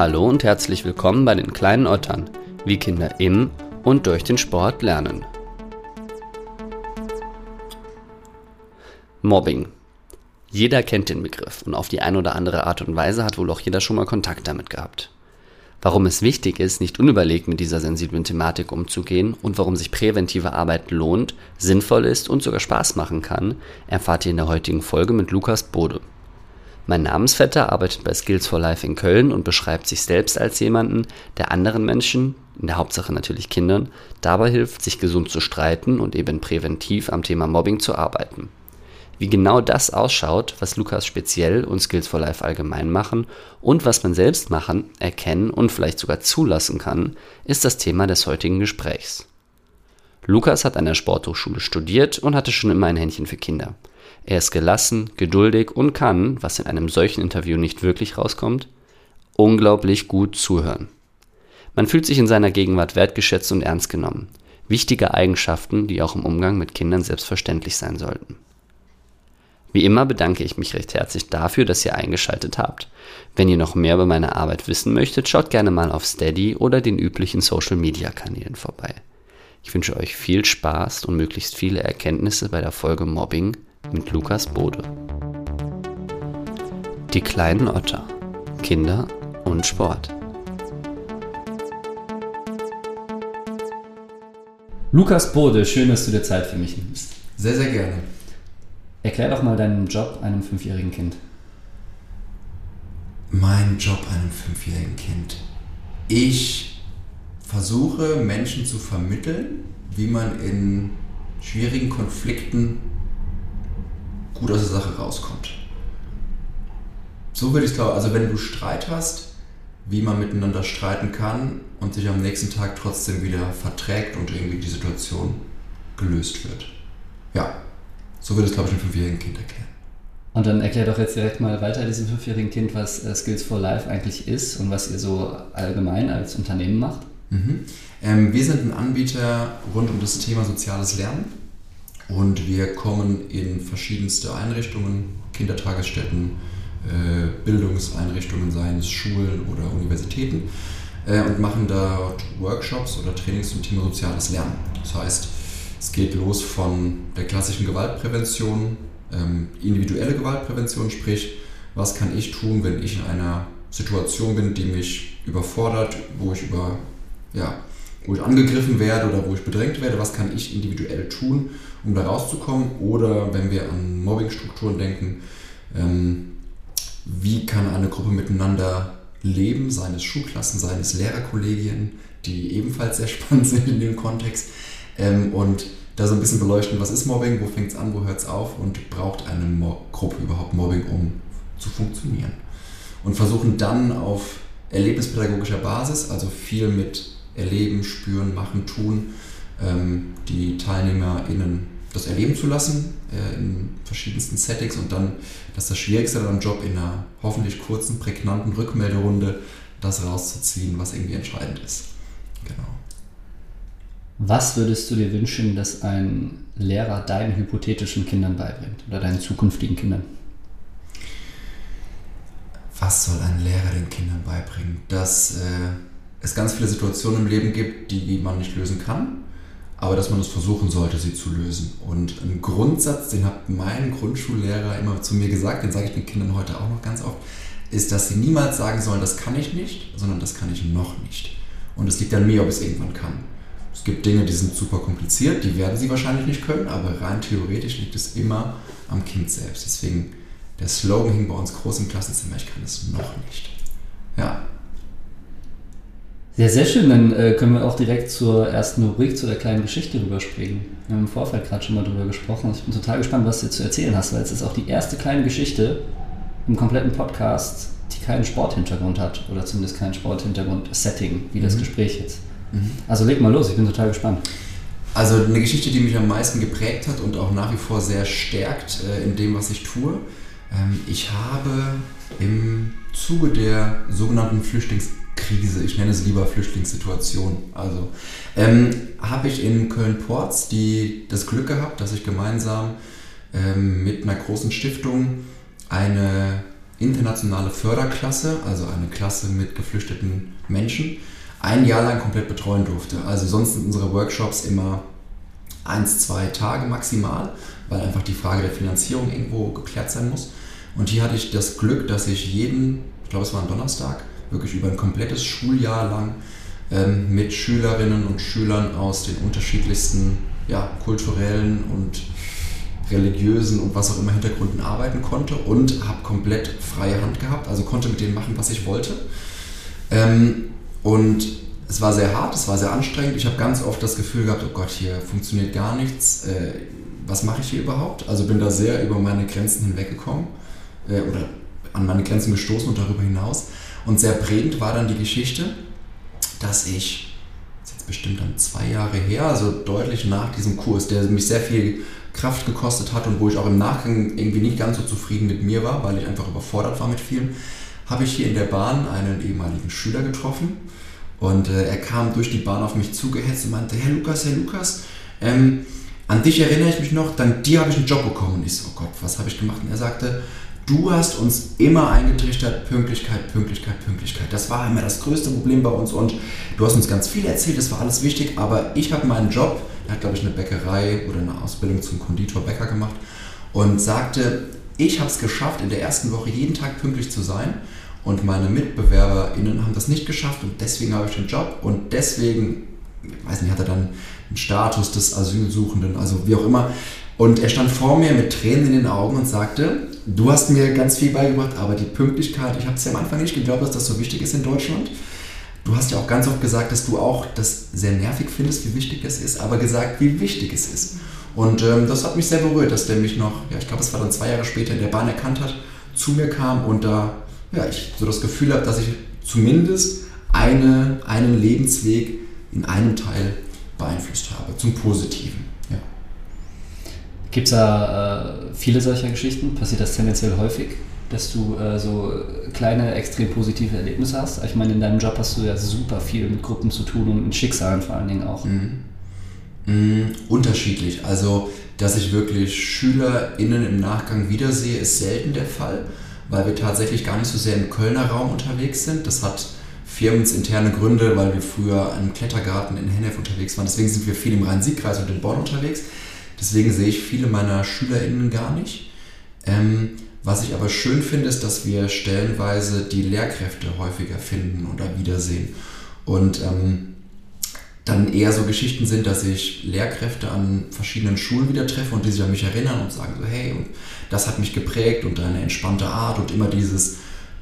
Hallo und herzlich willkommen bei den kleinen Ottern, wie Kinder im und durch den Sport lernen. Mobbing. Jeder kennt den Begriff und auf die eine oder andere Art und Weise hat wohl auch jeder schon mal Kontakt damit gehabt. Warum es wichtig ist, nicht unüberlegt mit dieser sensiblen Thematik umzugehen und warum sich präventive Arbeit lohnt, sinnvoll ist und sogar Spaß machen kann, erfahrt ihr in der heutigen Folge mit Lukas Bode. Mein Namensvetter arbeitet bei Skills for Life in Köln und beschreibt sich selbst als jemanden, der anderen Menschen, in der Hauptsache natürlich Kindern, dabei hilft, sich gesund zu streiten und eben präventiv am Thema Mobbing zu arbeiten. Wie genau das ausschaut, was Lukas speziell und Skills for Life allgemein machen und was man selbst machen, erkennen und vielleicht sogar zulassen kann, ist das Thema des heutigen Gesprächs. Lukas hat an der Sporthochschule studiert und hatte schon immer ein Händchen für Kinder. Er ist gelassen, geduldig und kann, was in einem solchen Interview nicht wirklich rauskommt, unglaublich gut zuhören. Man fühlt sich in seiner Gegenwart wertgeschätzt und ernst genommen. Wichtige Eigenschaften, die auch im Umgang mit Kindern selbstverständlich sein sollten. Wie immer bedanke ich mich recht herzlich dafür, dass ihr eingeschaltet habt. Wenn ihr noch mehr über meine Arbeit wissen möchtet, schaut gerne mal auf Steady oder den üblichen Social Media Kanälen vorbei. Ich wünsche euch viel Spaß und möglichst viele Erkenntnisse bei der Folge Mobbing mit Lukas Bode. Die kleinen Otter. Kinder und Sport. Lukas Bode, schön, dass du dir Zeit für mich nimmst. Sehr, sehr gerne. Erklär doch mal deinen Job einem fünfjährigen Kind. Mein Job einem fünfjährigen Kind. Ich versuche Menschen zu vermitteln, wie man in schwierigen Konflikten gut aus der Sache rauskommt. So würde ich es glauben. Also wenn du Streit hast, wie man miteinander streiten kann und sich am nächsten Tag trotzdem wieder verträgt und irgendwie die Situation gelöst wird. Ja, so würde es, glaube ich, einem fünfjährigen Kind erklären. Und dann erklär doch jetzt direkt mal weiter diesem fünfjährigen Kind, was äh, Skills for Life eigentlich ist und was ihr so allgemein als Unternehmen macht. Mhm. Ähm, wir sind ein Anbieter rund um das Thema soziales Lernen und wir kommen in verschiedenste Einrichtungen, Kindertagesstätten, äh, Bildungseinrichtungen, seien es Schulen oder Universitäten, äh, und machen dort Workshops oder Trainings zum Thema soziales Lernen. Das heißt, es geht los von der klassischen Gewaltprävention, ähm, individuelle Gewaltprävention, sprich, was kann ich tun, wenn ich in einer Situation bin, die mich überfordert, wo ich über, ja, wo ich angegriffen werde oder wo ich bedrängt werde, was kann ich individuell tun, um da rauszukommen? Oder wenn wir an Mobbingstrukturen denken, ähm, wie kann eine Gruppe miteinander leben, seines Schulklassen, seines Lehrerkollegien, die ebenfalls sehr spannend sind in dem Kontext ähm, und da so ein bisschen beleuchten, was ist Mobbing, wo fängt es an, wo hört es auf und braucht eine Mo Gruppe überhaupt Mobbing, um zu funktionieren. Und versuchen dann auf erlebnispädagogischer Basis, also viel mit Erleben, Spüren, Machen, Tun, ähm, die TeilnehmerInnen das erleben zu lassen äh, in verschiedensten Settings und dann, das ist das Schwierigste am Job, in einer hoffentlich kurzen, prägnanten Rückmelderunde das rauszuziehen, was irgendwie entscheidend ist. Genau. Was würdest du dir wünschen, dass ein Lehrer deinen hypothetischen Kindern beibringt oder deinen zukünftigen Kindern? Was soll ein Lehrer den Kindern beibringen? Dass äh, es ganz viele Situationen im Leben gibt, die man nicht lösen kann, aber dass man es versuchen sollte, sie zu lösen. Und ein Grundsatz, den hat mein Grundschullehrer immer zu mir gesagt, den sage ich den Kindern heute auch noch ganz oft, ist, dass sie niemals sagen sollen, das kann ich nicht, sondern das kann ich noch nicht. Und es liegt an mir, ob ich es irgendwann kann. Es gibt Dinge, die sind super kompliziert, die werden sie wahrscheinlich nicht können, aber rein theoretisch liegt es immer am Kind selbst. Deswegen, der Slogan hing bei uns groß im Klassenzimmer, ich kann es noch nicht. Ja. Ja, sehr schön. Dann äh, können wir auch direkt zur ersten Rubrik, zu der kleinen Geschichte rüberspringen. Wir haben im Vorfeld gerade schon mal drüber gesprochen. Ich bin total gespannt, was du zu erzählen hast, weil es ist auch die erste kleine Geschichte im kompletten Podcast, die keinen Sporthintergrund hat oder zumindest keinen Sporthintergrund-Setting, wie das mhm. Gespräch jetzt. Mhm. Also leg mal los, ich bin total gespannt. Also eine Geschichte, die mich am meisten geprägt hat und auch nach wie vor sehr stärkt äh, in dem, was ich tue. Ähm, ich habe im Zuge der sogenannten Flüchtlingskrise, ich nenne es lieber Flüchtlingssituation, also ähm, habe ich in Köln-Porz das Glück gehabt, dass ich gemeinsam ähm, mit einer großen Stiftung eine internationale Förderklasse, also eine Klasse mit geflüchteten Menschen, ein Jahr lang komplett betreuen durfte. Also sonst sind unsere Workshops immer eins, zwei Tage maximal, weil einfach die Frage der Finanzierung irgendwo geklärt sein muss. Und hier hatte ich das Glück, dass ich jeden, ich glaube es war ein Donnerstag, wirklich über ein komplettes Schuljahr lang ähm, mit Schülerinnen und Schülern aus den unterschiedlichsten ja, kulturellen und religiösen und was auch immer Hintergründen arbeiten konnte und habe komplett freie Hand gehabt, also konnte mit denen machen, was ich wollte. Ähm, und es war sehr hart, es war sehr anstrengend. Ich habe ganz oft das Gefühl gehabt, oh Gott, hier funktioniert gar nichts. Äh, was mache ich hier überhaupt? Also bin da sehr über meine Grenzen hinweggekommen äh, oder an meine Grenzen gestoßen und darüber hinaus. Und sehr prägend war dann die Geschichte, dass ich, das ist jetzt bestimmt dann zwei Jahre her, also deutlich nach diesem Kurs, der mich sehr viel Kraft gekostet hat und wo ich auch im Nachgang irgendwie nicht ganz so zufrieden mit mir war, weil ich einfach überfordert war mit vielem, habe ich hier in der Bahn einen ehemaligen Schüler getroffen und äh, er kam durch die Bahn auf mich zugehetzt und meinte, Herr Lukas, Herr Lukas, ähm, an dich erinnere ich mich noch, dank dir habe ich einen Job bekommen. Und ich so, oh Gott, was habe ich gemacht? Und er sagte, du hast uns immer eingetrichtert, Pünktlichkeit, Pünktlichkeit, Pünktlichkeit. Das war immer das größte Problem bei uns und du hast uns ganz viel erzählt, das war alles wichtig, aber ich habe meinen Job er hat, glaube ich, eine Bäckerei oder eine Ausbildung zum Konditorbäcker gemacht und sagte, ich habe es geschafft, in der ersten Woche jeden Tag pünktlich zu sein und meine MitbewerberInnen haben das nicht geschafft und deswegen habe ich den Job und deswegen, ich weiß nicht, hat er dann einen Status des Asylsuchenden, also wie auch immer. Und er stand vor mir mit Tränen in den Augen und sagte, du hast mir ganz viel beigebracht, aber die Pünktlichkeit, ich habe es ja am Anfang nicht geglaubt, dass das so wichtig ist in Deutschland. Du hast ja auch ganz oft gesagt, dass du auch das sehr nervig findest, wie wichtig es ist, aber gesagt, wie wichtig es ist. Und ähm, das hat mich sehr berührt, dass der mich noch, ja, ich glaube, es war dann zwei Jahre später in der Bahn erkannt hat, zu mir kam und da, ja, ich so das Gefühl habe, dass ich zumindest eine, einen Lebensweg in einem Teil beeinflusst habe, zum Positiven. Gibt es da äh, viele solcher Geschichten? Passiert das tendenziell häufig? dass du äh, so kleine, extrem positive Erlebnisse hast. Ich meine, in deinem Job hast du ja super viel mit Gruppen zu tun und mit Schicksalen vor allen Dingen auch. Mhm. Mhm, unterschiedlich. Also, dass ich wirklich SchülerInnen im Nachgang wiedersehe, ist selten der Fall, weil wir tatsächlich gar nicht so sehr im Kölner Raum unterwegs sind. Das hat firmensinterne Gründe, weil wir früher im Klettergarten in Hennef unterwegs waren. Deswegen sind wir viel im Rhein-Sieg-Kreis und in Bonn unterwegs. Deswegen sehe ich viele meiner SchülerInnen gar nicht. Ähm, was ich aber schön finde, ist, dass wir stellenweise die Lehrkräfte häufiger finden oder wiedersehen. Und ähm, dann eher so Geschichten sind, dass ich Lehrkräfte an verschiedenen Schulen wieder treffe und die sich an mich erinnern und sagen so, hey, und das hat mich geprägt und deine entspannte Art und immer dieses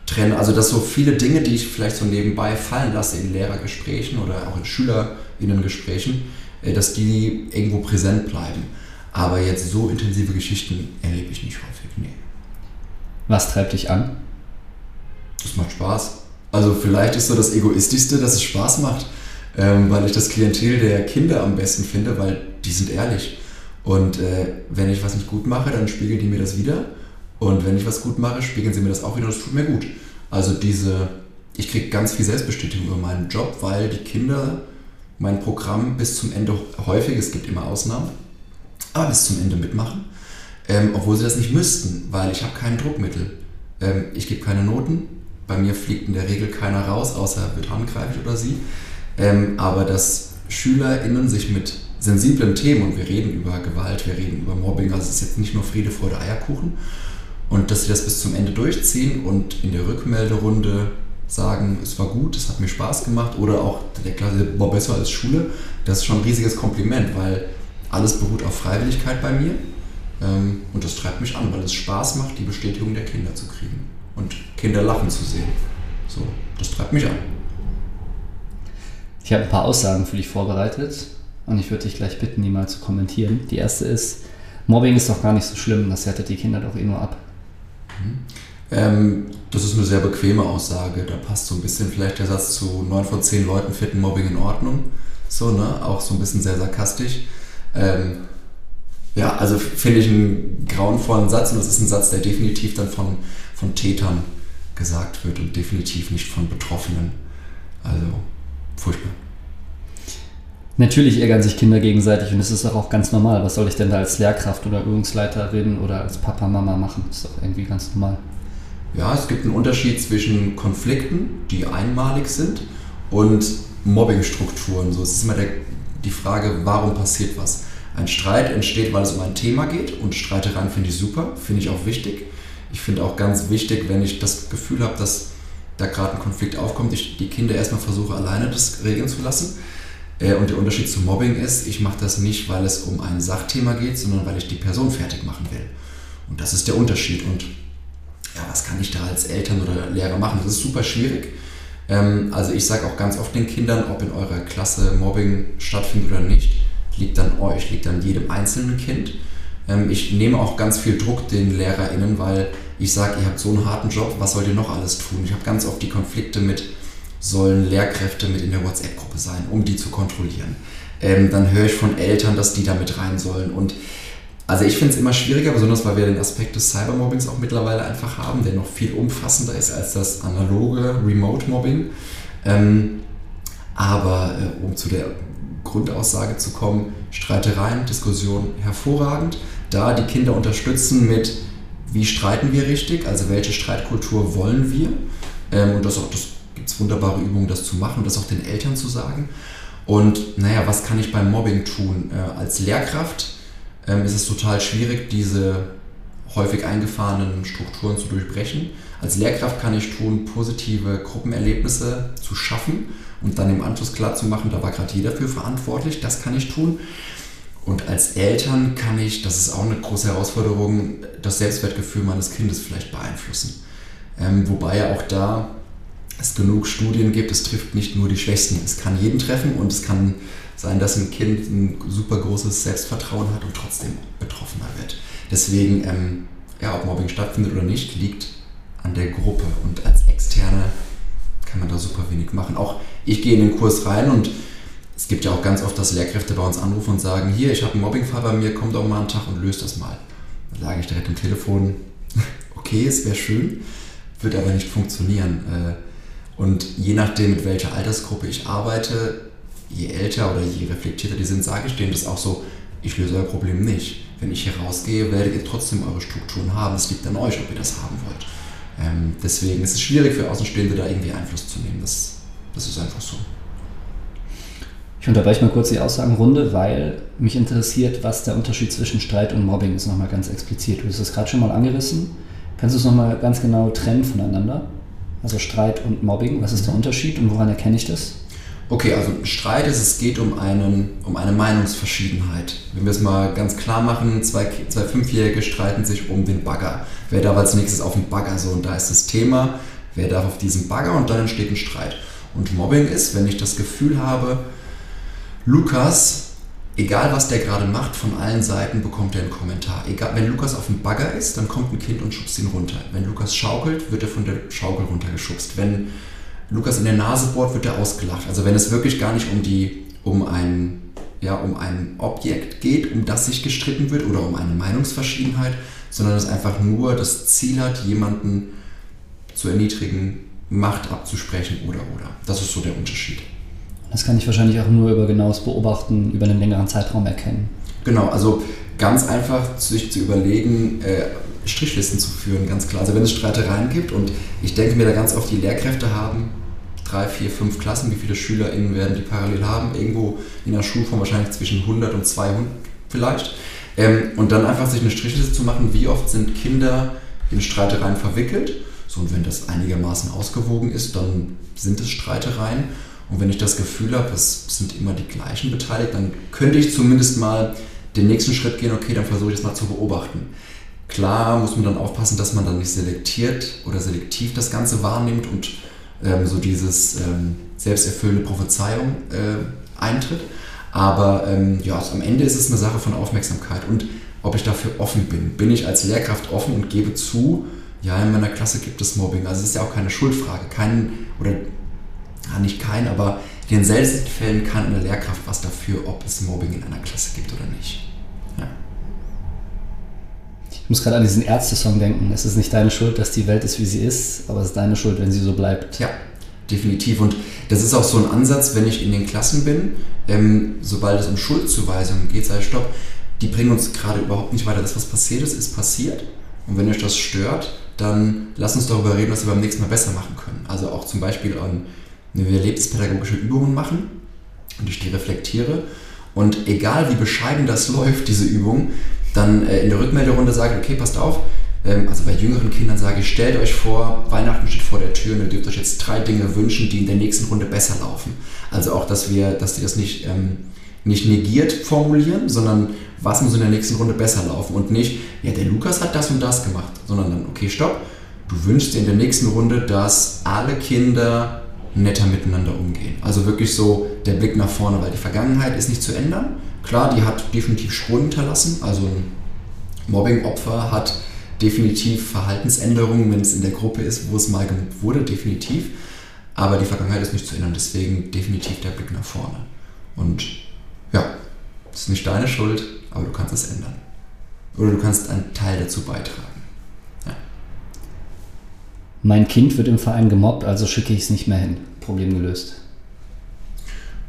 Trennen. Also dass so viele Dinge, die ich vielleicht so nebenbei fallen lasse in Lehrergesprächen oder auch in SchülerInnengesprächen, äh, dass die irgendwo präsent bleiben. Aber jetzt so intensive Geschichten erlebe ich nicht häufig, nee. Was treibt dich an? Das macht Spaß. Also vielleicht ist so das Egoistischste, dass es Spaß macht, ähm, weil ich das Klientel der Kinder am besten finde, weil die sind ehrlich. Und äh, wenn ich was nicht gut mache, dann spiegeln die mir das wieder. Und wenn ich was gut mache, spiegeln sie mir das auch wieder und das tut mir gut. Also diese, ich kriege ganz viel Selbstbestätigung über meinen Job, weil die Kinder mein Programm bis zum Ende häufig, es gibt immer Ausnahmen, aber bis zum Ende mitmachen ähm, obwohl sie das nicht müssten, weil ich habe kein Druckmittel. Ähm, ich gebe keine Noten, bei mir fliegt in der Regel keiner raus, außer wird handgreiflich oder sie. Ähm, aber dass SchülerInnen sich mit sensiblen Themen, und wir reden über Gewalt, wir reden über Mobbing, also es ist jetzt nicht nur Friede, Freude, Eierkuchen, und dass sie das bis zum Ende durchziehen und in der Rückmelderunde sagen, es war gut, es hat mir Spaß gemacht oder auch der Klasse war besser als Schule, das ist schon ein riesiges Kompliment, weil alles beruht auf Freiwilligkeit bei mir ähm, und das treibt mich an, weil es Spaß macht, die Bestätigung der Kinder zu kriegen und Kinder lachen zu sehen. So, das treibt mich an. Ich habe ein paar Aussagen für dich vorbereitet und ich würde dich gleich bitten, die mal zu kommentieren. Die erste ist, Mobbing ist doch gar nicht so schlimm, das härtet die Kinder doch eh nur ab. Mhm. Ähm, das ist eine sehr bequeme Aussage. Da passt so ein bisschen vielleicht der Satz zu 9 von 10 Leuten finden Mobbing in Ordnung. So, ne? Auch so ein bisschen sehr sarkastisch. Ähm, ja, also finde ich einen grauenvollen Satz und das ist ein Satz, der definitiv dann von, von Tätern gesagt wird und definitiv nicht von Betroffenen. Also furchtbar. Natürlich ärgern sich Kinder gegenseitig und es ist auch ganz normal. Was soll ich denn da als Lehrkraft oder Übungsleiterin oder als Papa, Mama machen? Das ist doch irgendwie ganz normal. Ja, es gibt einen Unterschied zwischen Konflikten, die einmalig sind, und Mobbingstrukturen. So, es ist immer der, die Frage, warum passiert was? Ein Streit entsteht, weil es um ein Thema geht und Streitereien finde ich super, finde ich auch wichtig. Ich finde auch ganz wichtig, wenn ich das Gefühl habe, dass da gerade ein Konflikt aufkommt, ich die Kinder erstmal versuche alleine das regeln zu lassen. Äh, und der Unterschied zu Mobbing ist, ich mache das nicht, weil es um ein Sachthema geht, sondern weil ich die Person fertig machen will. Und das ist der Unterschied. Und ja, was kann ich da als Eltern oder Lehrer machen? Das ist super schwierig. Ähm, also ich sage auch ganz oft den Kindern, ob in eurer Klasse Mobbing stattfindet oder nicht, liegt an euch, liegt an jedem einzelnen Kind. Ähm, ich nehme auch ganz viel Druck den LehrerInnen, weil ich sage, ihr habt so einen harten Job, was sollt ihr noch alles tun? Ich habe ganz oft die Konflikte mit, sollen Lehrkräfte mit in der WhatsApp-Gruppe sein, um die zu kontrollieren. Ähm, dann höre ich von Eltern, dass die da mit rein sollen. Und also ich finde es immer schwieriger, besonders weil wir den Aspekt des Cybermobbings auch mittlerweile einfach haben, der noch viel umfassender ist als das analoge Remote-Mobbing. Ähm, aber äh, um zu der Grundaussage zu kommen, Streitereien, Diskussionen hervorragend. Da die Kinder unterstützen mit, wie streiten wir richtig, also welche Streitkultur wollen wir. Ähm, und das, das gibt es wunderbare Übungen, das zu machen und das auch den Eltern zu sagen. Und naja, was kann ich beim Mobbing tun? Äh, als Lehrkraft ähm, ist es total schwierig, diese häufig eingefahrenen Strukturen zu durchbrechen. Als Lehrkraft kann ich tun, positive Gruppenerlebnisse zu schaffen und dann im Anschluss klar zu machen, da war gerade jeder für verantwortlich, das kann ich tun. Und als Eltern kann ich, das ist auch eine große Herausforderung, das Selbstwertgefühl meines Kindes vielleicht beeinflussen. Ähm, wobei ja auch da es genug Studien gibt, es trifft nicht nur die Schwächsten, es kann jeden treffen und es kann sein, dass ein Kind ein super großes Selbstvertrauen hat und trotzdem betroffener wird. Deswegen, ähm, ja, ob Mobbing stattfindet oder nicht, liegt an der Gruppe und als Externe kann man da super wenig machen. Auch ich gehe in den Kurs rein und es gibt ja auch ganz oft, dass Lehrkräfte bei uns anrufen und sagen, hier, ich habe einen Mobbingfall bei mir, komm doch mal einen Tag und löst das mal. Dann sage ich direkt am Telefon, okay, es wäre schön, wird aber nicht funktionieren. Äh, und je nachdem, mit welcher Altersgruppe ich arbeite, je älter oder je reflektierter die sind, sage ich denen das auch so, ich löse euer Problem nicht. Wenn ich hier rausgehe, werdet ihr trotzdem eure Strukturen haben. Es liegt an euch, ob ihr das haben wollt. Ähm, deswegen ist es schwierig für Außenstehende, da irgendwie Einfluss zu nehmen. Das, das ist einfach so. Ich unterbreche mal kurz die Aussagenrunde, weil mich interessiert, was der Unterschied zwischen Streit und Mobbing ist, nochmal ganz explizit. Du hast das gerade schon mal angerissen. Kannst du es nochmal ganz genau trennen voneinander? Also Streit und Mobbing, was ist der Unterschied und woran erkenne ich das? Okay, also Streit ist, es geht um, einen, um eine Meinungsverschiedenheit. Wenn wir es mal ganz klar machen, zwei, zwei Fünfjährige streiten sich um den Bagger. Wer darf als nächstes auf den Bagger? So, und da ist das Thema, wer darf auf diesen Bagger und dann entsteht ein Streit. Und Mobbing ist, wenn ich das Gefühl habe, Lukas, egal was der gerade macht, von allen Seiten bekommt er einen Kommentar. Egal, wenn Lukas auf dem Bagger ist, dann kommt ein Kind und schubst ihn runter. Wenn Lukas schaukelt, wird er von der Schaukel runtergeschubst. Wenn Lukas in der Nase bohrt, wird er ausgelacht. Also wenn es wirklich gar nicht um die, um ein, ja, um ein Objekt geht, um das sich gestritten wird oder um eine Meinungsverschiedenheit, sondern es einfach nur das Ziel hat, jemanden zu erniedrigen, Macht abzusprechen oder oder. Das ist so der Unterschied. Das kann ich wahrscheinlich auch nur über genaues Beobachten über einen längeren Zeitraum erkennen. Genau, also ganz einfach sich zu überlegen, äh, Strichlisten zu führen, ganz klar. Also wenn es Streitereien gibt und ich denke mir da ganz oft, die Lehrkräfte haben drei, vier, fünf Klassen, wie viele SchülerInnen werden die parallel haben, irgendwo in der Schulform wahrscheinlich zwischen 100 und 200 vielleicht. Ähm, und dann einfach sich eine Strichliste zu machen, wie oft sind Kinder in Streitereien verwickelt. So, und wenn das einigermaßen ausgewogen ist, dann sind es Streitereien. Und wenn ich das Gefühl habe, es sind immer die gleichen beteiligt, dann könnte ich zumindest mal den nächsten Schritt gehen, okay, dann versuche ich das mal zu beobachten. Klar muss man dann aufpassen, dass man dann nicht selektiert oder selektiv das Ganze wahrnimmt und ähm, so dieses ähm, selbsterfüllende Prophezeiung äh, eintritt. Aber ähm, ja, also am Ende ist es eine Sache von Aufmerksamkeit und ob ich dafür offen bin. Bin ich als Lehrkraft offen und gebe zu, ja, in meiner Klasse gibt es Mobbing. Also es ist ja auch keine Schuldfrage. Kein, oder ja, nicht kein, aber in den seltensten Fällen kann eine Lehrkraft was dafür, ob es Mobbing in einer Klasse gibt oder nicht. Ich muss gerade an diesen Ärzte-Song denken. Es ist nicht deine Schuld, dass die Welt ist, wie sie ist, aber es ist deine Schuld, wenn sie so bleibt. Ja, definitiv. Und das ist auch so ein Ansatz, wenn ich in den Klassen bin, ähm, sobald es um Schuldzuweisungen geht, sei Stopp, die bringen uns gerade überhaupt nicht weiter. Das, was passiert ist, ist passiert. Und wenn euch das stört, dann lass uns darüber reden, was wir beim nächsten Mal besser machen können. Also auch zum Beispiel an, wenn wir lebenspädagogische Übungen machen und ich die reflektiere und egal wie bescheiden das läuft, diese Übung, dann äh, in der Rückmelderunde sage, okay, passt auf, ähm, also bei jüngeren Kindern sage ich, stellt euch vor, Weihnachten steht vor der Tür und ihr dürft euch jetzt drei Dinge wünschen, die in der nächsten Runde besser laufen. Also auch, dass wir, dass die das nicht, ähm, nicht negiert formulieren, sondern was muss in der nächsten Runde besser laufen und nicht, ja, der Lukas hat das und das gemacht, sondern dann, okay, stopp, du wünschst dir in der nächsten Runde, dass alle Kinder netter miteinander umgehen. Also wirklich so der Blick nach vorne, weil die Vergangenheit ist nicht zu ändern. Klar, die hat definitiv Spuren hinterlassen. Also ein Mobbing-Opfer hat definitiv Verhaltensänderungen, wenn es in der Gruppe ist, wo es mal gemobbt wurde, definitiv. Aber die Vergangenheit ist nicht zu ändern, deswegen definitiv der Blick nach vorne. Und ja, es ist nicht deine Schuld, aber du kannst es ändern. Oder du kannst einen Teil dazu beitragen. Ja. Mein Kind wird im Verein gemobbt, also schicke ich es nicht mehr hin. Problem gelöst.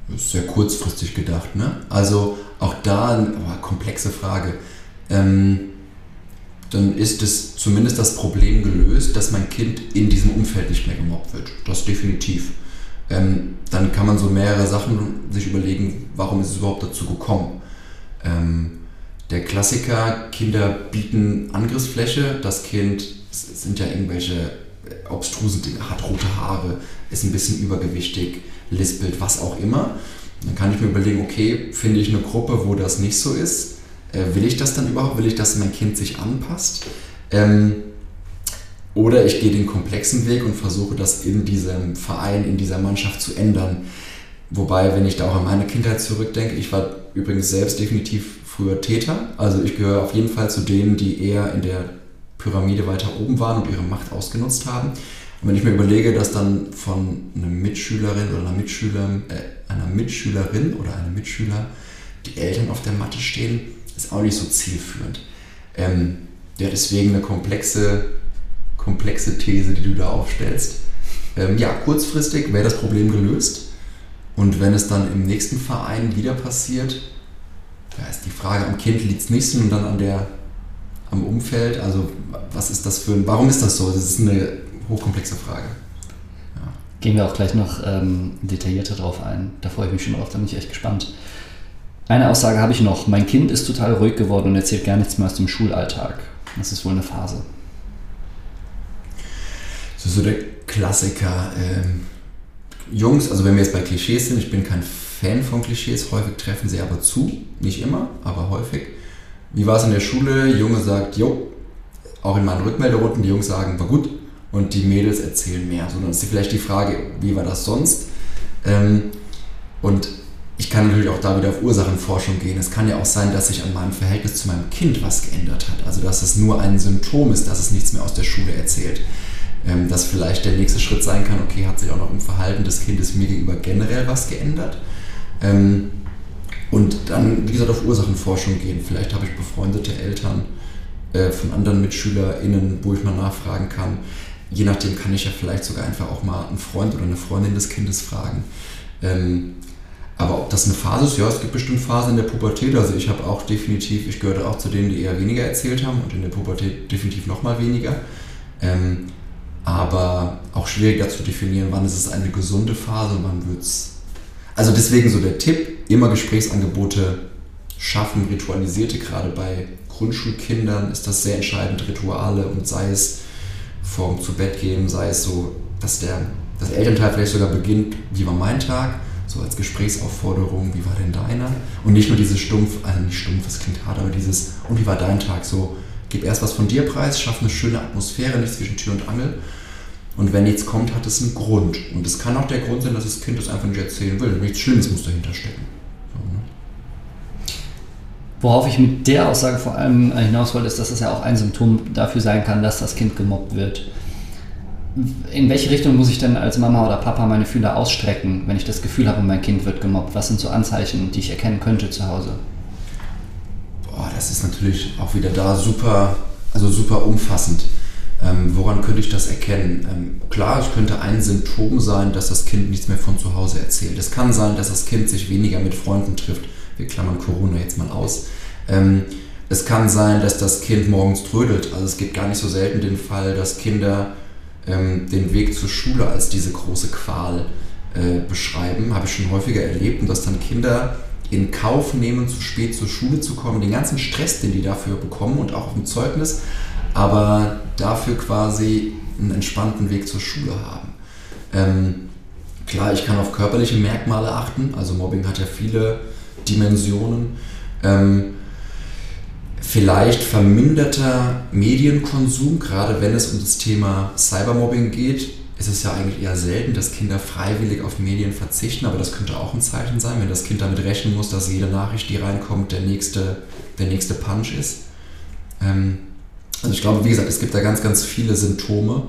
Das ist sehr kurzfristig gedacht, ne? Also auch da eine komplexe Frage. Ähm, dann ist es zumindest das Problem gelöst, dass mein Kind in diesem Umfeld nicht mehr gemobbt wird. Das definitiv. Ähm, dann kann man so mehrere Sachen sich überlegen, warum ist es überhaupt dazu gekommen. Ähm, der Klassiker, Kinder bieten Angriffsfläche, das Kind sind ja irgendwelche obstrusen Dinge, hat rote Haare, ist ein bisschen übergewichtig, lispelt, was auch immer. Dann kann ich mir überlegen, okay, finde ich eine Gruppe, wo das nicht so ist, äh, will ich das dann überhaupt? Will ich, dass mein Kind sich anpasst? Ähm, oder ich gehe den komplexen Weg und versuche das in diesem Verein, in dieser Mannschaft zu ändern. Wobei, wenn ich da auch an meine Kindheit zurückdenke, ich war übrigens selbst definitiv früher Täter. Also ich gehöre auf jeden Fall zu denen, die eher in der Pyramide weiter oben waren und ihre Macht ausgenutzt haben. Und wenn ich mir überlege, dass dann von einer Mitschülerin oder einer, Mitschüler, äh, einer Mitschülerin oder einem Mitschüler die Eltern auf der Matte stehen, ist auch nicht so zielführend. Ähm, ja, deswegen eine komplexe, komplexe These, die du da aufstellst. Ähm, ja, kurzfristig wäre das Problem gelöst. Und wenn es dann im nächsten Verein wieder passiert, da ist die Frage, am Kind liegt es nicht, sondern dann an der, am Umfeld. Also was ist das für ein, warum ist das so? Das ist eine hochkomplexe Frage. Gehen wir auch gleich noch ähm, detaillierter drauf ein. Da freue ich mich schon drauf, da bin ich echt gespannt. Eine Aussage habe ich noch. Mein Kind ist total ruhig geworden und erzählt gar nichts mehr aus dem Schulalltag. Das ist wohl eine Phase. Das ist so der Klassiker. Ähm, Jungs, also wenn wir jetzt bei Klischees sind, ich bin kein Fan von Klischees, häufig treffen sie aber zu. Nicht immer, aber häufig. Wie war es in der Schule? Junge sagt, jo, auch in meinen Rückmelderunden, die Jungs sagen, war gut. Und die Mädels erzählen mehr. Sondern es ist vielleicht die Frage, wie war das sonst? Ähm, und ich kann natürlich auch da wieder auf Ursachenforschung gehen. Es kann ja auch sein, dass sich an meinem Verhältnis zu meinem Kind was geändert hat. Also dass es nur ein Symptom ist, dass es nichts mehr aus der Schule erzählt. Ähm, dass vielleicht der nächste Schritt sein kann, okay, hat sich auch noch im Verhalten des Kindes mir gegenüber generell was geändert. Ähm, und dann, wie gesagt, auf Ursachenforschung gehen. Vielleicht habe ich befreundete Eltern äh, von anderen MitschülerInnen, wo ich mal nachfragen kann. Je nachdem kann ich ja vielleicht sogar einfach auch mal einen Freund oder eine Freundin des Kindes fragen. Ähm, aber ob das eine Phase ist, ja, es gibt bestimmt Phasen in der Pubertät. Also ich habe auch definitiv, ich gehörte auch zu denen, die eher weniger erzählt haben und in der Pubertät definitiv nochmal weniger. Ähm, aber auch schwieriger zu definieren, wann ist es eine gesunde Phase und wann wird es. Also deswegen so der Tipp, immer Gesprächsangebote schaffen, ritualisierte, gerade bei Grundschulkindern ist das sehr entscheidend, Rituale und sei es vorm zu Bett gehen, sei es so, dass der das Elternteil vielleicht sogar beginnt, wie war mein Tag, so als Gesprächsaufforderung, wie war denn deiner? Und nicht nur dieses stumpf, also nicht stumpf, das klingt hart, aber dieses, und wie war dein Tag? So, gib erst was von dir preis, schaff eine schöne Atmosphäre, nicht zwischen Tür und Angel. Und wenn nichts kommt, hat es einen Grund. Und es kann auch der Grund sein, dass das Kind das einfach nicht erzählen will. Nichts Schlimmes muss dahinter stecken. Worauf ich mit der Aussage vor allem hinaus wollte, ist, dass es ja auch ein Symptom dafür sein kann, dass das Kind gemobbt wird in welche Richtung muss ich denn als Mama oder Papa meine Fühler ausstrecken, wenn ich das Gefühl habe, mein Kind wird gemobbt? Was sind so Anzeichen, die ich erkennen könnte zu Hause? Boah, das ist natürlich auch wieder da super, also super umfassend. Ähm, woran könnte ich das erkennen? Ähm, klar, es könnte ein Symptom sein, dass das Kind nichts mehr von zu Hause erzählt. Es kann sein, dass das Kind sich weniger mit Freunden trifft. Wir klammern Corona jetzt mal aus. Ähm, es kann sein, dass das Kind morgens trödelt. Also es gibt gar nicht so selten den Fall, dass Kinder ähm, den Weg zur Schule als diese große Qual äh, beschreiben. Habe ich schon häufiger erlebt und dass dann Kinder in Kauf nehmen, zu spät zur Schule zu kommen, den ganzen Stress, den die dafür bekommen und auch auf dem Zeugnis, aber dafür quasi einen entspannten Weg zur Schule haben. Ähm, klar, ich kann auf körperliche Merkmale achten, also Mobbing hat ja viele Dimensionen. Ähm, vielleicht verminderter Medienkonsum, gerade wenn es um das Thema Cybermobbing geht, ist es ja eigentlich eher selten, dass Kinder freiwillig auf Medien verzichten, aber das könnte auch ein Zeichen sein, wenn das Kind damit rechnen muss, dass jede Nachricht, die reinkommt, der nächste, der nächste Punch ist. Ähm, also ich glaube, wie gesagt, es gibt da ganz, ganz viele Symptome,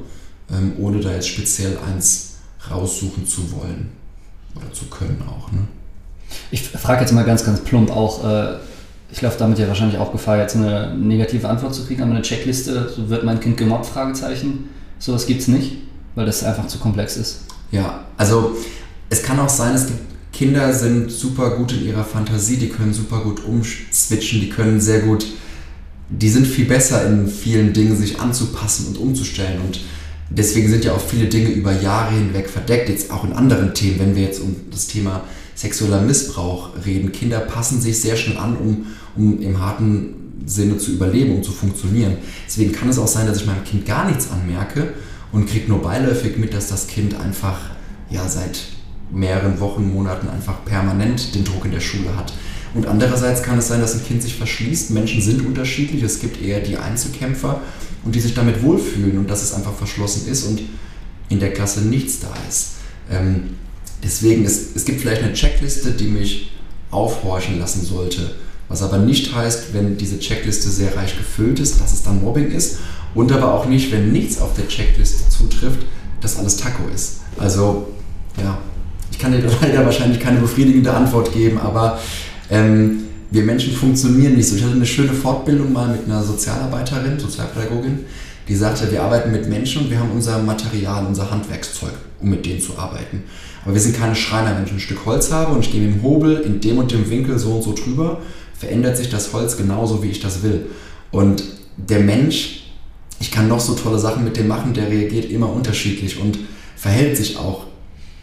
ähm, ohne da jetzt speziell eins raussuchen zu wollen oder zu können auch. Ne? Ich frage jetzt mal ganz, ganz plump auch, äh, ich laufe damit ja wahrscheinlich auch Gefahr, jetzt eine negative Antwort zu kriegen, aber eine Checkliste, so wird mein Kind gemobbt, Fragezeichen, sowas gibt es nicht, weil das einfach zu komplex ist. Ja, also es kann auch sein, es gibt Kinder sind super gut in ihrer Fantasie, die können super gut umswitchen, die können sehr gut, die sind viel besser in vielen Dingen sich anzupassen und umzustellen und deswegen sind ja auch viele Dinge über Jahre hinweg verdeckt, jetzt auch in anderen Themen, wenn wir jetzt um das Thema sexueller Missbrauch reden. Kinder passen sich sehr schnell an, um, um im harten Sinne zu überleben, um zu funktionieren. Deswegen kann es auch sein, dass ich meinem Kind gar nichts anmerke und kriege nur beiläufig mit, dass das Kind einfach ja, seit mehreren Wochen, Monaten einfach permanent den Druck in der Schule hat. Und andererseits kann es sein, dass ein Kind sich verschließt. Menschen sind unterschiedlich. Es gibt eher die Einzelkämpfer und die sich damit wohlfühlen und dass es einfach verschlossen ist und in der Klasse nichts da ist. Ähm, Deswegen, es, es gibt vielleicht eine Checkliste, die mich aufhorchen lassen sollte. Was aber nicht heißt, wenn diese Checkliste sehr reich gefüllt ist, dass es dann Mobbing ist. Und aber auch nicht, wenn nichts auf der Checkliste zutrifft, dass alles Taco ist. Also, ja, ich kann dir leider wahrscheinlich keine befriedigende Antwort geben, aber ähm, wir Menschen funktionieren nicht so. Ich hatte eine schöne Fortbildung mal mit einer Sozialarbeiterin, Sozialpädagogin, die sagte, wir arbeiten mit Menschen und wir haben unser Material, unser Handwerkszeug, um mit denen zu arbeiten. Aber wir sind keine Schreiner. Wenn ich ein Stück Holz habe und ich gehe mit dem Hobel in dem und dem Winkel so und so drüber, verändert sich das Holz genauso, wie ich das will. Und der Mensch, ich kann noch so tolle Sachen mit dem machen, der reagiert immer unterschiedlich und verhält sich auch.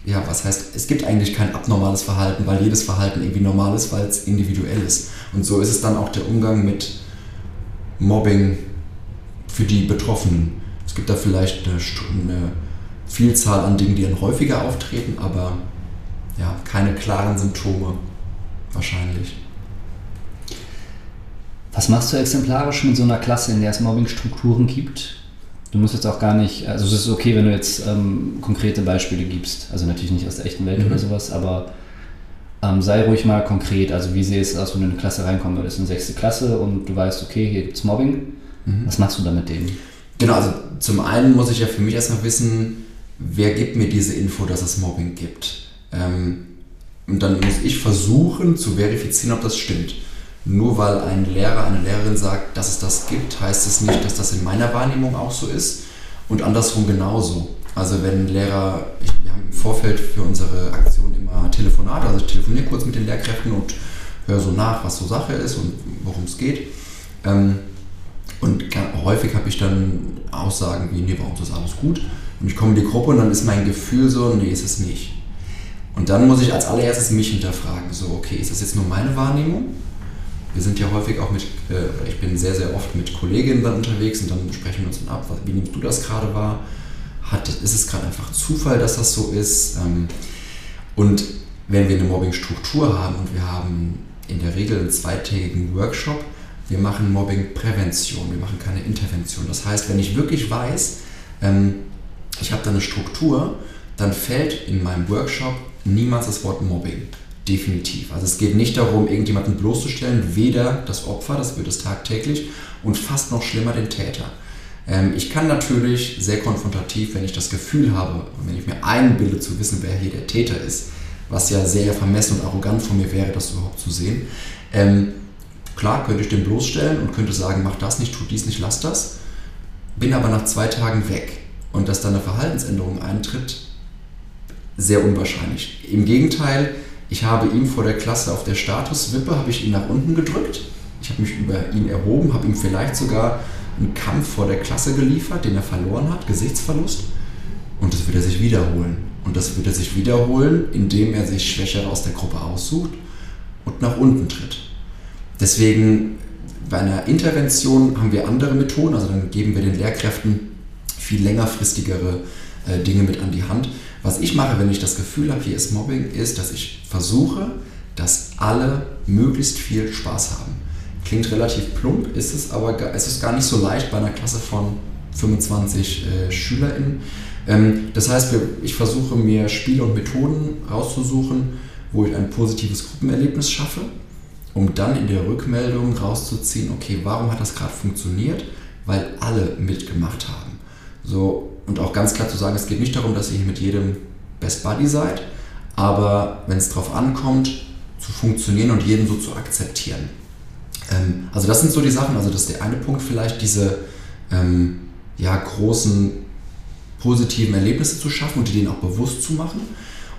Ja, was heißt, es gibt eigentlich kein abnormales Verhalten, weil jedes Verhalten irgendwie normal ist, weil es individuell ist. Und so ist es dann auch der Umgang mit Mobbing für die Betroffenen. Es gibt da vielleicht eine, eine Vielzahl an Dingen, die dann häufiger auftreten, aber ja, keine klaren Symptome wahrscheinlich. Was machst du exemplarisch mit so einer Klasse, in der es Mobbingstrukturen gibt? Du musst jetzt auch gar nicht, also es ist okay, wenn du jetzt ähm, konkrete Beispiele gibst, also natürlich nicht aus der echten Welt mhm. oder sowas, aber ähm, sei ruhig mal konkret. Also wie sieht es aus, wenn du in eine Klasse reinkommen würdest, in sechste Klasse und du weißt, okay, hier gibt es Mobbing. Mhm. Was machst du da mit denen? Genau, also zum einen muss ich ja für mich erstmal wissen, wer gibt mir diese Info, dass es Mobbing gibt? Ähm, und dann muss ich versuchen zu verifizieren, ob das stimmt. Nur weil ein Lehrer, eine Lehrerin sagt, dass es das gibt, heißt es nicht, dass das in meiner Wahrnehmung auch so ist. Und andersrum genauso. Also wenn Lehrer, ich, wir haben im Vorfeld für unsere Aktion immer Telefonate, also ich telefoniere kurz mit den Lehrkräften und höre so nach, was so Sache ist und worum es geht. Ähm, und häufig habe ich dann Aussagen wie, nee, bei uns ist alles gut. Und ich komme in die Gruppe und dann ist mein Gefühl so, nee, ist es nicht. Und dann muss ich als allererstes mich hinterfragen, so, okay, ist das jetzt nur meine Wahrnehmung? Wir sind ja häufig auch mit, äh, ich bin sehr, sehr oft mit Kolleginnen dann unterwegs und dann sprechen wir uns dann ab, wie nimmst du das gerade wahr? Hat, ist es gerade einfach Zufall, dass das so ist? Ähm, und wenn wir eine Mobbing-Struktur haben und wir haben in der Regel einen zweitägigen Workshop, wir machen Mobbing-Prävention, wir machen keine Intervention. Das heißt, wenn ich wirklich weiß, ähm, ich habe da eine Struktur, dann fällt in meinem Workshop niemals das Wort Mobbing. Definitiv. Also es geht nicht darum, irgendjemanden bloßzustellen, weder das Opfer, das wird es tagtäglich, und fast noch schlimmer den Täter. Ähm, ich kann natürlich sehr konfrontativ, wenn ich das Gefühl habe, wenn ich mir einbilde zu wissen, wer hier der Täter ist, was ja sehr vermessen und arrogant von mir wäre, das überhaupt zu sehen. Ähm, klar könnte ich den bloßstellen und könnte sagen, mach das nicht, tu dies nicht, lass das. Bin aber nach zwei Tagen weg und dass da eine Verhaltensänderung eintritt, sehr unwahrscheinlich. Im Gegenteil, ich habe ihm vor der Klasse auf der Statuswippe, habe ich ihn nach unten gedrückt ich habe mich über ihn erhoben, habe ihm vielleicht sogar einen Kampf vor der Klasse geliefert, den er verloren hat, Gesichtsverlust. Und das wird er sich wiederholen. Und das wird er sich wiederholen, indem er sich Schwächere aus der Gruppe aussucht und nach unten tritt. Deswegen bei einer Intervention haben wir andere Methoden, also dann geben wir den Lehrkräften viel längerfristigere äh, Dinge mit an die Hand. Was ich mache, wenn ich das Gefühl habe, hier ist Mobbing, ist, dass ich versuche, dass alle möglichst viel Spaß haben. Klingt relativ plump, ist es aber es ist gar nicht so leicht bei einer Klasse von 25 äh, SchülerInnen. Ähm, das heißt, ich versuche mir Spiele und Methoden rauszusuchen, wo ich ein positives Gruppenerlebnis schaffe, um dann in der Rückmeldung rauszuziehen, okay, warum hat das gerade funktioniert? Weil alle mitgemacht haben. So, und auch ganz klar zu sagen, es geht nicht darum, dass ihr mit jedem Best Buddy seid, aber wenn es darauf ankommt, zu funktionieren und jeden so zu akzeptieren. Ähm, also das sind so die Sachen, also das ist der eine Punkt vielleicht, diese ähm, ja, großen positiven Erlebnisse zu schaffen und die denen auch bewusst zu machen.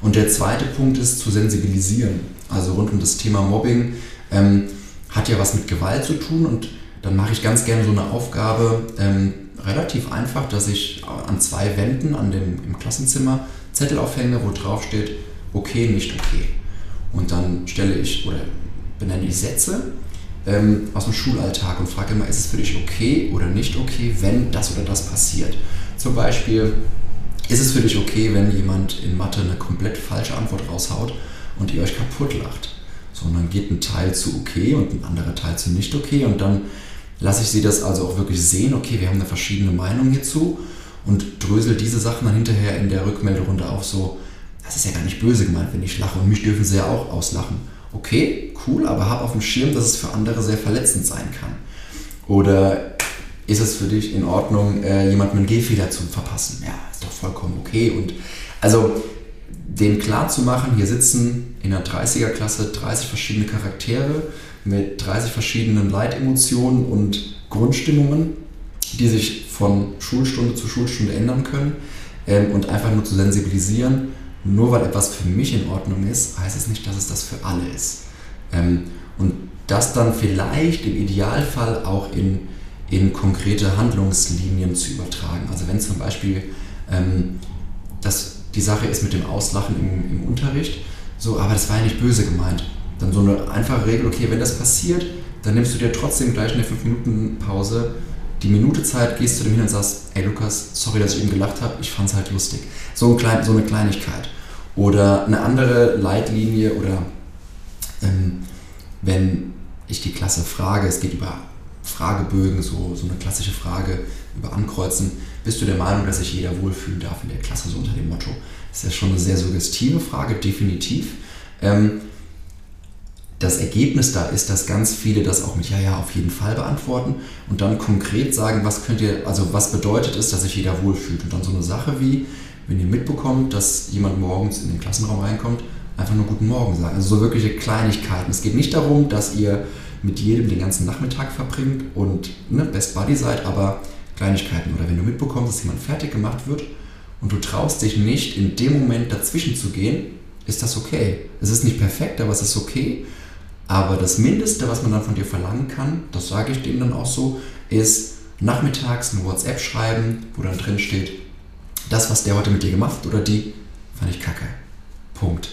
Und der zweite Punkt ist zu sensibilisieren. Also rund um das Thema Mobbing ähm, hat ja was mit Gewalt zu tun und dann mache ich ganz gerne so eine Aufgabe, ähm, relativ einfach, dass ich an zwei Wänden an dem, im Klassenzimmer Zettel aufhänge, wo drauf steht, okay, nicht okay. Und dann stelle ich oder benenne ich Sätze ähm, aus dem Schulalltag und frage immer, ist es für dich okay oder nicht okay, wenn das oder das passiert. Zum Beispiel, ist es für dich okay, wenn jemand in Mathe eine komplett falsche Antwort raushaut und ihr euch kaputt lacht? So, und dann geht ein Teil zu okay und ein anderer Teil zu nicht okay und dann lasse ich sie das also auch wirklich sehen, okay, wir haben eine verschiedene Meinung hierzu und drösel diese Sachen dann hinterher in der Rückmelderunde auf, so, das ist ja gar nicht böse gemeint, wenn ich lache und mich dürfen sie ja auch auslachen. Okay, cool, aber hab auf dem Schirm, dass es für andere sehr verletzend sein kann. Oder ist es für dich in Ordnung, äh, jemandem einen Gehfehler zu verpassen? Ja, ist doch vollkommen okay. Und also den klar zu machen, hier sitzen in der 30er-Klasse 30 verschiedene Charaktere mit 30 verschiedenen Leitemotionen und Grundstimmungen, die sich von Schulstunde zu Schulstunde ändern können ähm, und einfach nur zu sensibilisieren, nur weil etwas für mich in Ordnung ist, heißt es nicht, dass es das für alle ist. Ähm, und das dann vielleicht im Idealfall auch in, in konkrete Handlungslinien zu übertragen. Also wenn zum Beispiel ähm, das, die Sache ist mit dem Auslachen im, im Unterricht, so, aber das war ja nicht böse gemeint. Dann so eine einfache Regel, okay, wenn das passiert, dann nimmst du dir trotzdem gleich eine 5-Minuten-Pause die Minute Zeit, gehst zu dem hin und sagst, ey Lukas, sorry, dass ich eben gelacht habe, ich fand es halt lustig. So, ein klein, so eine Kleinigkeit. Oder eine andere Leitlinie oder ähm, wenn ich die Klasse frage, es geht über Fragebögen, so, so eine klassische Frage über Ankreuzen, bist du der Meinung, dass sich jeder wohlfühlen darf in der Klasse, so unter dem Motto? Das ist ja schon eine sehr suggestive Frage, definitiv. Ähm, das Ergebnis da ist, dass ganz viele das auch mit Ja, ja, auf jeden Fall beantworten und dann konkret sagen, was könnt ihr, also was bedeutet es, dass sich jeder wohlfühlt. Und dann so eine Sache wie, wenn ihr mitbekommt, dass jemand morgens in den Klassenraum reinkommt, einfach nur Guten Morgen sagen. Also so wirkliche Kleinigkeiten. Es geht nicht darum, dass ihr mit jedem den ganzen Nachmittag verbringt und ne, Best Buddy seid, aber Kleinigkeiten. Oder wenn du mitbekommst, dass jemand fertig gemacht wird und du traust dich nicht, in dem Moment dazwischen zu gehen, ist das okay. Es ist nicht perfekt, aber es ist okay. Aber das Mindeste, was man dann von dir verlangen kann, das sage ich denen dann auch so, ist nachmittags ein WhatsApp schreiben, wo dann drin steht, das, was der heute mit dir gemacht oder die, fand ich kacke. Punkt.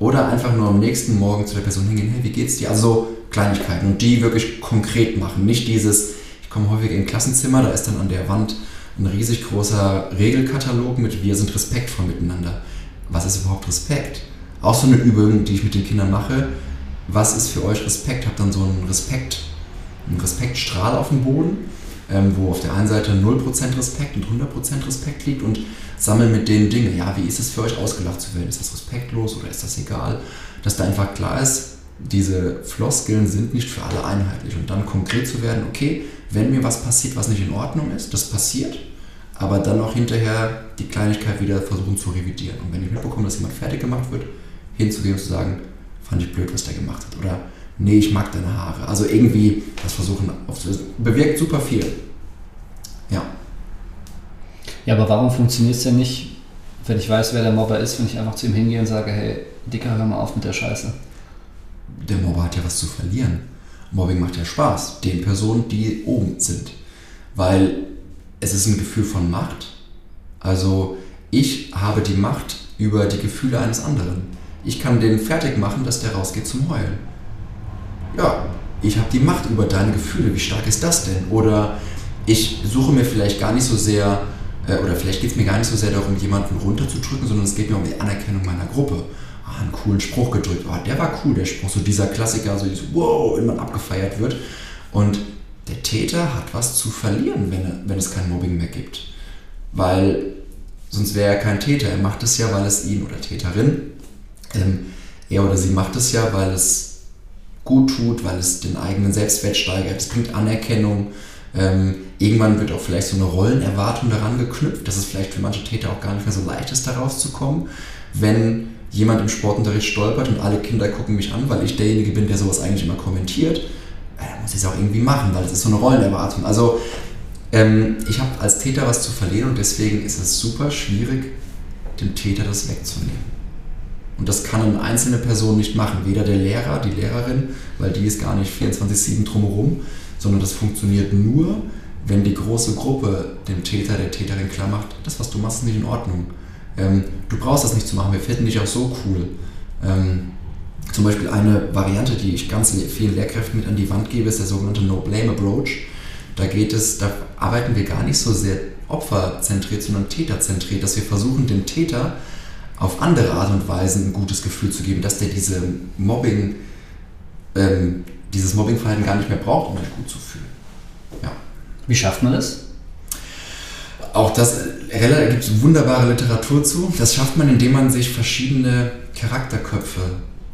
Oder einfach nur am nächsten Morgen zu der Person hingehen, hey, wie geht's dir? Also so Kleinigkeiten und die wirklich konkret machen. Nicht dieses, ich komme häufig in ein Klassenzimmer, da ist dann an der Wand ein riesig großer Regelkatalog mit wir sind respektvoll miteinander. Was ist überhaupt Respekt? Auch so eine Übung, die ich mit den Kindern mache was ist für euch Respekt? Habt dann so einen Respekt, einen Respektstrahl auf dem Boden, ähm, wo auf der einen Seite 0% Respekt und 100% Respekt liegt und sammeln mit denen Dinge. Ja, wie ist es für euch ausgelacht zu werden? Ist das respektlos oder ist das egal? Dass da einfach klar ist, diese Floskeln sind nicht für alle einheitlich und dann konkret zu werden, okay, wenn mir was passiert, was nicht in Ordnung ist, das passiert, aber dann auch hinterher die Kleinigkeit wieder versuchen zu revidieren. Und wenn ich mitbekomme, dass jemand fertig gemacht wird, hinzugehen und zu sagen, fand ich blöd, was der gemacht hat. Oder nee, ich mag deine Haare. Also irgendwie das versuchen aufzulösen. Bewirkt super viel. Ja. Ja, aber warum funktioniert es denn nicht, wenn ich weiß, wer der Mobber ist, wenn ich einfach zu ihm hingehe und sage, hey, Dicker, hör mal auf mit der Scheiße? Der Mobber hat ja was zu verlieren. Mobbing macht ja Spaß, den Personen, die oben sind. Weil es ist ein Gefühl von Macht. Also ich habe die Macht über die Gefühle eines anderen. Ich kann den fertig machen, dass der rausgeht zum Heulen. Ja, ich habe die Macht über deine Gefühle. Wie stark ist das denn? Oder ich suche mir vielleicht gar nicht so sehr, äh, oder vielleicht geht es mir gar nicht so sehr darum, jemanden runterzudrücken, sondern es geht mir um die Anerkennung meiner Gruppe. Ah, einen coolen Spruch gedrückt. Oh, der war cool, der Spruch. So dieser Klassiker, so dieses Wow, wenn man abgefeiert wird. Und der Täter hat was zu verlieren, wenn, wenn es kein Mobbing mehr gibt. Weil sonst wäre er kein Täter. Er macht es ja, weil es ihn oder Täterin, ähm, er oder sie macht es ja, weil es gut tut, weil es den eigenen Selbstwert steigert. Es bringt Anerkennung. Ähm, irgendwann wird auch vielleicht so eine Rollenerwartung daran geknüpft, dass es vielleicht für manche Täter auch gar nicht mehr so leicht ist, da rauszukommen. Wenn jemand im Sportunterricht stolpert und alle Kinder gucken mich an, weil ich derjenige bin, der sowas eigentlich immer kommentiert, äh, muss ich es auch irgendwie machen, weil es ist so eine Rollenerwartung. Also ähm, ich habe als Täter was zu verlieren und deswegen ist es super schwierig, dem Täter das wegzunehmen. Und das kann eine einzelne Person nicht machen, weder der Lehrer, die Lehrerin, weil die ist gar nicht 24-7 drumherum, sondern das funktioniert nur, wenn die große Gruppe dem Täter, der Täterin klar macht, das, was du machst, ist nicht in Ordnung. Ähm, du brauchst das nicht zu machen, wir finden dich auch so cool. Ähm, zum Beispiel eine Variante, die ich ganz vielen Lehrkräften mit an die Wand gebe, ist der sogenannte No-Blame-Approach. Da geht es, da arbeiten wir gar nicht so sehr opferzentriert, sondern täterzentriert, dass wir versuchen, dem Täter auf andere Art und Weise ein gutes Gefühl zu geben, dass der diese Mobbing, ähm, dieses Mobbingverhalten gar nicht mehr braucht, um sich gut zu fühlen. Ja. Wie schafft man das? Auch das, da gibt es wunderbare Literatur zu. Das schafft man, indem man sich verschiedene Charakterköpfe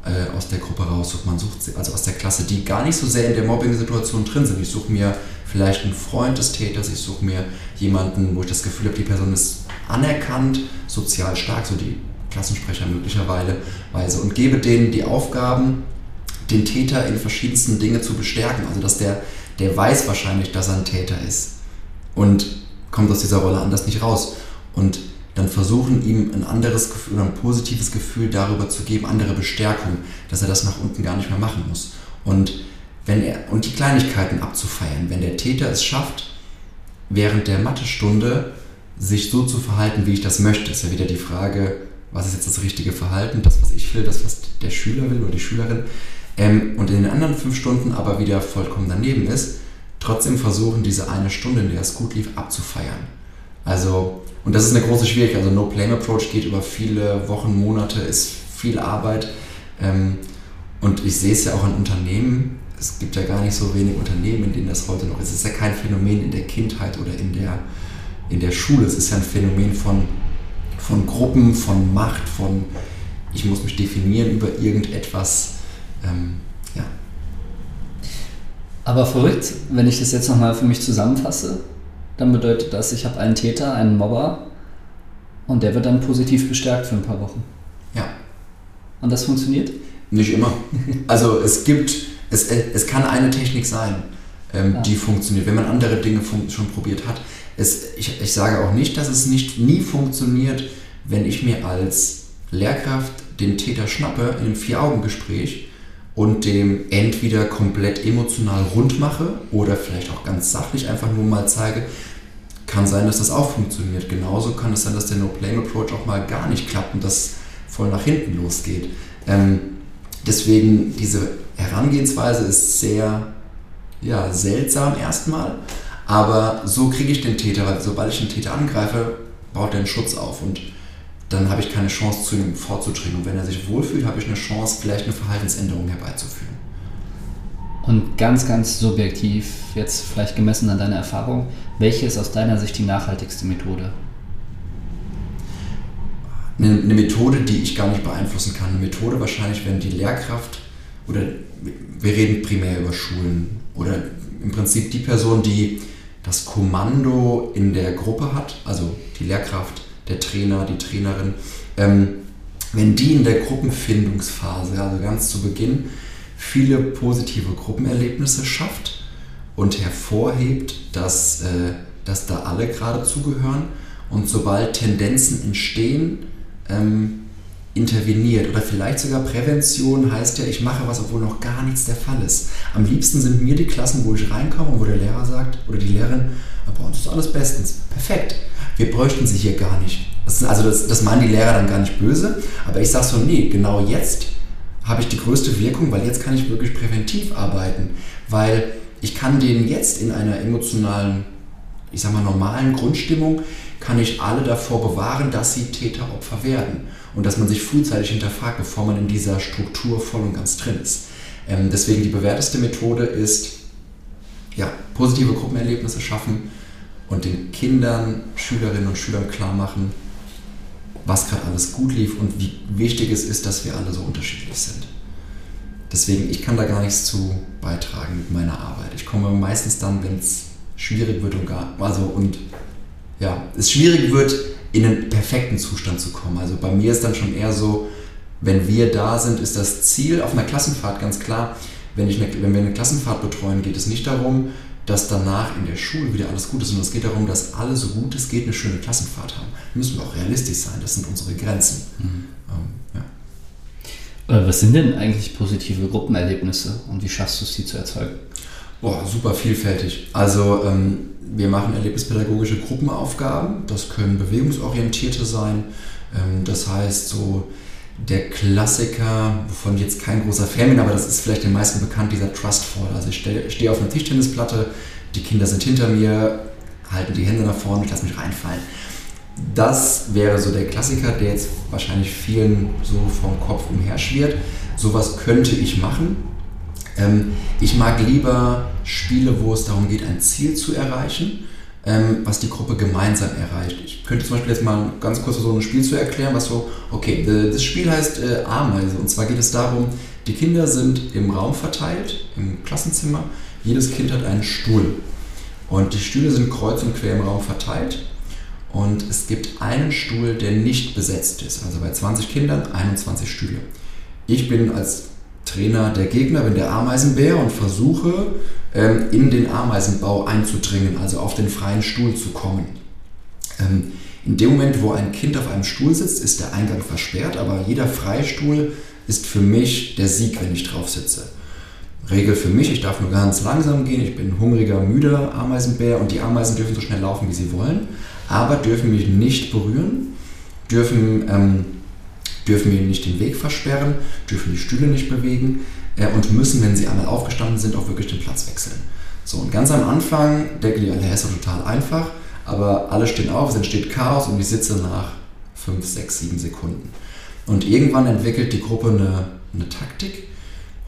äh, aus der Gruppe raussucht. Man sucht sie, also aus der Klasse, die gar nicht so sehr in der Mobbing-Situation drin sind. Ich suche mir vielleicht einen Freund des Täters, ich suche mir jemanden, wo ich das Gefühl habe, die Person ist anerkannt, sozial stark, so die Klassensprecher möglicherweise, und gebe denen die Aufgaben, den Täter in verschiedensten Dingen zu bestärken. Also dass der, der weiß wahrscheinlich, dass er ein Täter ist und kommt aus dieser Rolle anders nicht raus. Und dann versuchen ihm ein anderes Gefühl oder ein positives Gefühl darüber zu geben, andere Bestärkung, dass er das nach unten gar nicht mehr machen muss. Und wenn er und die Kleinigkeiten abzufeiern, wenn der Täter es schafft, während der Mathestunde sich so zu verhalten, wie ich das möchte, ist ja wieder die Frage, was ist jetzt das richtige Verhalten, das, was ich will, das, was der Schüler will oder die Schülerin. Ähm, und in den anderen fünf Stunden aber wieder vollkommen daneben ist, trotzdem versuchen, diese eine Stunde, in der es gut lief, abzufeiern. Also, und das ist eine große Schwierigkeit. Also, No-Blame-Approach geht über viele Wochen, Monate, ist viel Arbeit. Ähm, und ich sehe es ja auch in Unternehmen. Es gibt ja gar nicht so wenig Unternehmen, in denen das heute noch ist. Es ist ja kein Phänomen in der Kindheit oder in der, in der Schule. Es ist ja ein Phänomen von von Gruppen, von Macht, von ich muss mich definieren über irgendetwas. Ähm, ja. Aber verrückt, wenn ich das jetzt nochmal für mich zusammenfasse, dann bedeutet das, ich habe einen Täter, einen Mobber und der wird dann positiv bestärkt für ein paar Wochen. Ja. Und das funktioniert? Nicht immer. Also es gibt, es, es kann eine Technik sein, ähm, ja. die funktioniert, wenn man andere Dinge schon probiert hat es, ich, ich sage auch nicht, dass es nicht nie funktioniert, wenn ich mir als Lehrkraft den Täter schnappe in einem Vier-Augen-Gespräch und dem entweder komplett emotional rund mache oder vielleicht auch ganz sachlich einfach nur mal zeige, kann sein, dass das auch funktioniert. Genauso kann es sein, dass der No-Blame-Approach auch mal gar nicht klappt und das voll nach hinten losgeht. Ähm, deswegen, diese Herangehensweise ist sehr ja, seltsam erstmal, aber so kriege ich den Täter, weil sobald ich den Täter angreife, baut er einen Schutz auf und dann habe ich keine Chance, zu ihm vorzudringen. Und wenn er sich wohlfühlt, habe ich eine Chance, vielleicht eine Verhaltensänderung herbeizuführen. Und ganz, ganz subjektiv, jetzt vielleicht gemessen an deiner Erfahrung, welche ist aus deiner Sicht die nachhaltigste Methode? Eine, eine Methode, die ich gar nicht beeinflussen kann. Eine Methode wahrscheinlich, wenn die Lehrkraft, oder wir reden primär über Schulen, oder im Prinzip die Person, die das Kommando in der Gruppe hat, also die Lehrkraft, der Trainer, die Trainerin, ähm, wenn die in der Gruppenfindungsphase, also ganz zu Beginn, viele positive Gruppenerlebnisse schafft und hervorhebt, dass, äh, dass da alle gerade zugehören und sobald Tendenzen entstehen, ähm, interveniert oder vielleicht sogar Prävention heißt ja, ich mache was, obwohl noch gar nichts der Fall ist. Am liebsten sind mir die Klassen, wo ich reinkomme und wo der Lehrer sagt oder die Lehrerin, bei uns ist alles bestens, perfekt. Wir bräuchten sie hier gar nicht. Das also das, das meinen die Lehrer dann gar nicht böse, aber ich sage so, nee, genau jetzt habe ich die größte Wirkung, weil jetzt kann ich wirklich präventiv arbeiten, weil ich kann denen jetzt in einer emotionalen, ich sag mal normalen Grundstimmung, kann ich alle davor bewahren, dass sie Täter-Opfer werden und dass man sich frühzeitig hinterfragt, bevor man in dieser Struktur voll und ganz drin ist. Ähm, deswegen die bewährteste Methode ist, ja, positive Gruppenerlebnisse schaffen und den Kindern, Schülerinnen und Schülern klar machen, was gerade alles gut lief und wie wichtig es ist, dass wir alle so unterschiedlich sind. Deswegen, ich kann da gar nichts zu beitragen mit meiner Arbeit. Ich komme meistens dann, wenn es schwierig wird und gar, also und ja, es schwierig wird, in einen perfekten Zustand zu kommen. Also bei mir ist dann schon eher so, wenn wir da sind, ist das Ziel auf einer Klassenfahrt ganz klar. Wenn, ich eine, wenn wir eine Klassenfahrt betreuen, geht es nicht darum, dass danach in der Schule wieder alles gut ist, sondern es geht darum, dass alle so gut es geht eine schöne Klassenfahrt haben. Da müssen wir auch realistisch sein, das sind unsere Grenzen. Mhm. Ähm, ja. Äh, was sind denn eigentlich positive Gruppenerlebnisse und wie schaffst du es, sie zu erzeugen? Boah, super vielfältig. Also ähm, wir machen erlebnispädagogische Gruppenaufgaben. Das können bewegungsorientierte sein. Ähm, das heißt so der Klassiker, wovon ich jetzt kein großer Fan bin, aber das ist vielleicht den meisten bekannt, dieser Trust Fall. Also ich stehe auf einer Tischtennisplatte, die Kinder sind hinter mir, halten die Hände nach vorne, ich lasse mich reinfallen. Das wäre so der Klassiker, der jetzt wahrscheinlich vielen so vom Kopf umherschwirrt. Sowas könnte ich machen. Ähm, ich mag lieber Spiele, wo es darum geht, ein Ziel zu erreichen, ähm, was die Gruppe gemeinsam erreicht. Ich könnte zum Beispiel jetzt mal ganz kurz so ein Spiel zu erklären, was so, okay, das Spiel heißt äh, Ameise. Und zwar geht es darum, die Kinder sind im Raum verteilt, im Klassenzimmer, jedes Kind hat einen Stuhl. Und die Stühle sind kreuz und quer im Raum verteilt. Und es gibt einen Stuhl, der nicht besetzt ist, also bei 20 Kindern 21 Stühle. Ich bin als Trainer der Gegner, bin der Ameisenbär und versuche ähm, in den Ameisenbau einzudringen, also auf den freien Stuhl zu kommen. Ähm, in dem Moment, wo ein Kind auf einem Stuhl sitzt, ist der Eingang versperrt, aber jeder Freistuhl ist für mich der Sieg, wenn ich drauf sitze. Regel für mich, ich darf nur ganz langsam gehen, ich bin hungriger, müder Ameisenbär und die Ameisen dürfen so schnell laufen, wie sie wollen, aber dürfen mich nicht berühren, dürfen ähm, dürfen mir nicht den Weg versperren, dürfen die Stühle nicht bewegen äh, und müssen, wenn sie einmal aufgestanden sind, auch wirklich den Platz wechseln. So, und ganz am Anfang denken die alle, ist doch total einfach, aber alle stehen auf, es entsteht Chaos und ich sitze nach 5, 6, 7 Sekunden. Und irgendwann entwickelt die Gruppe eine, eine Taktik.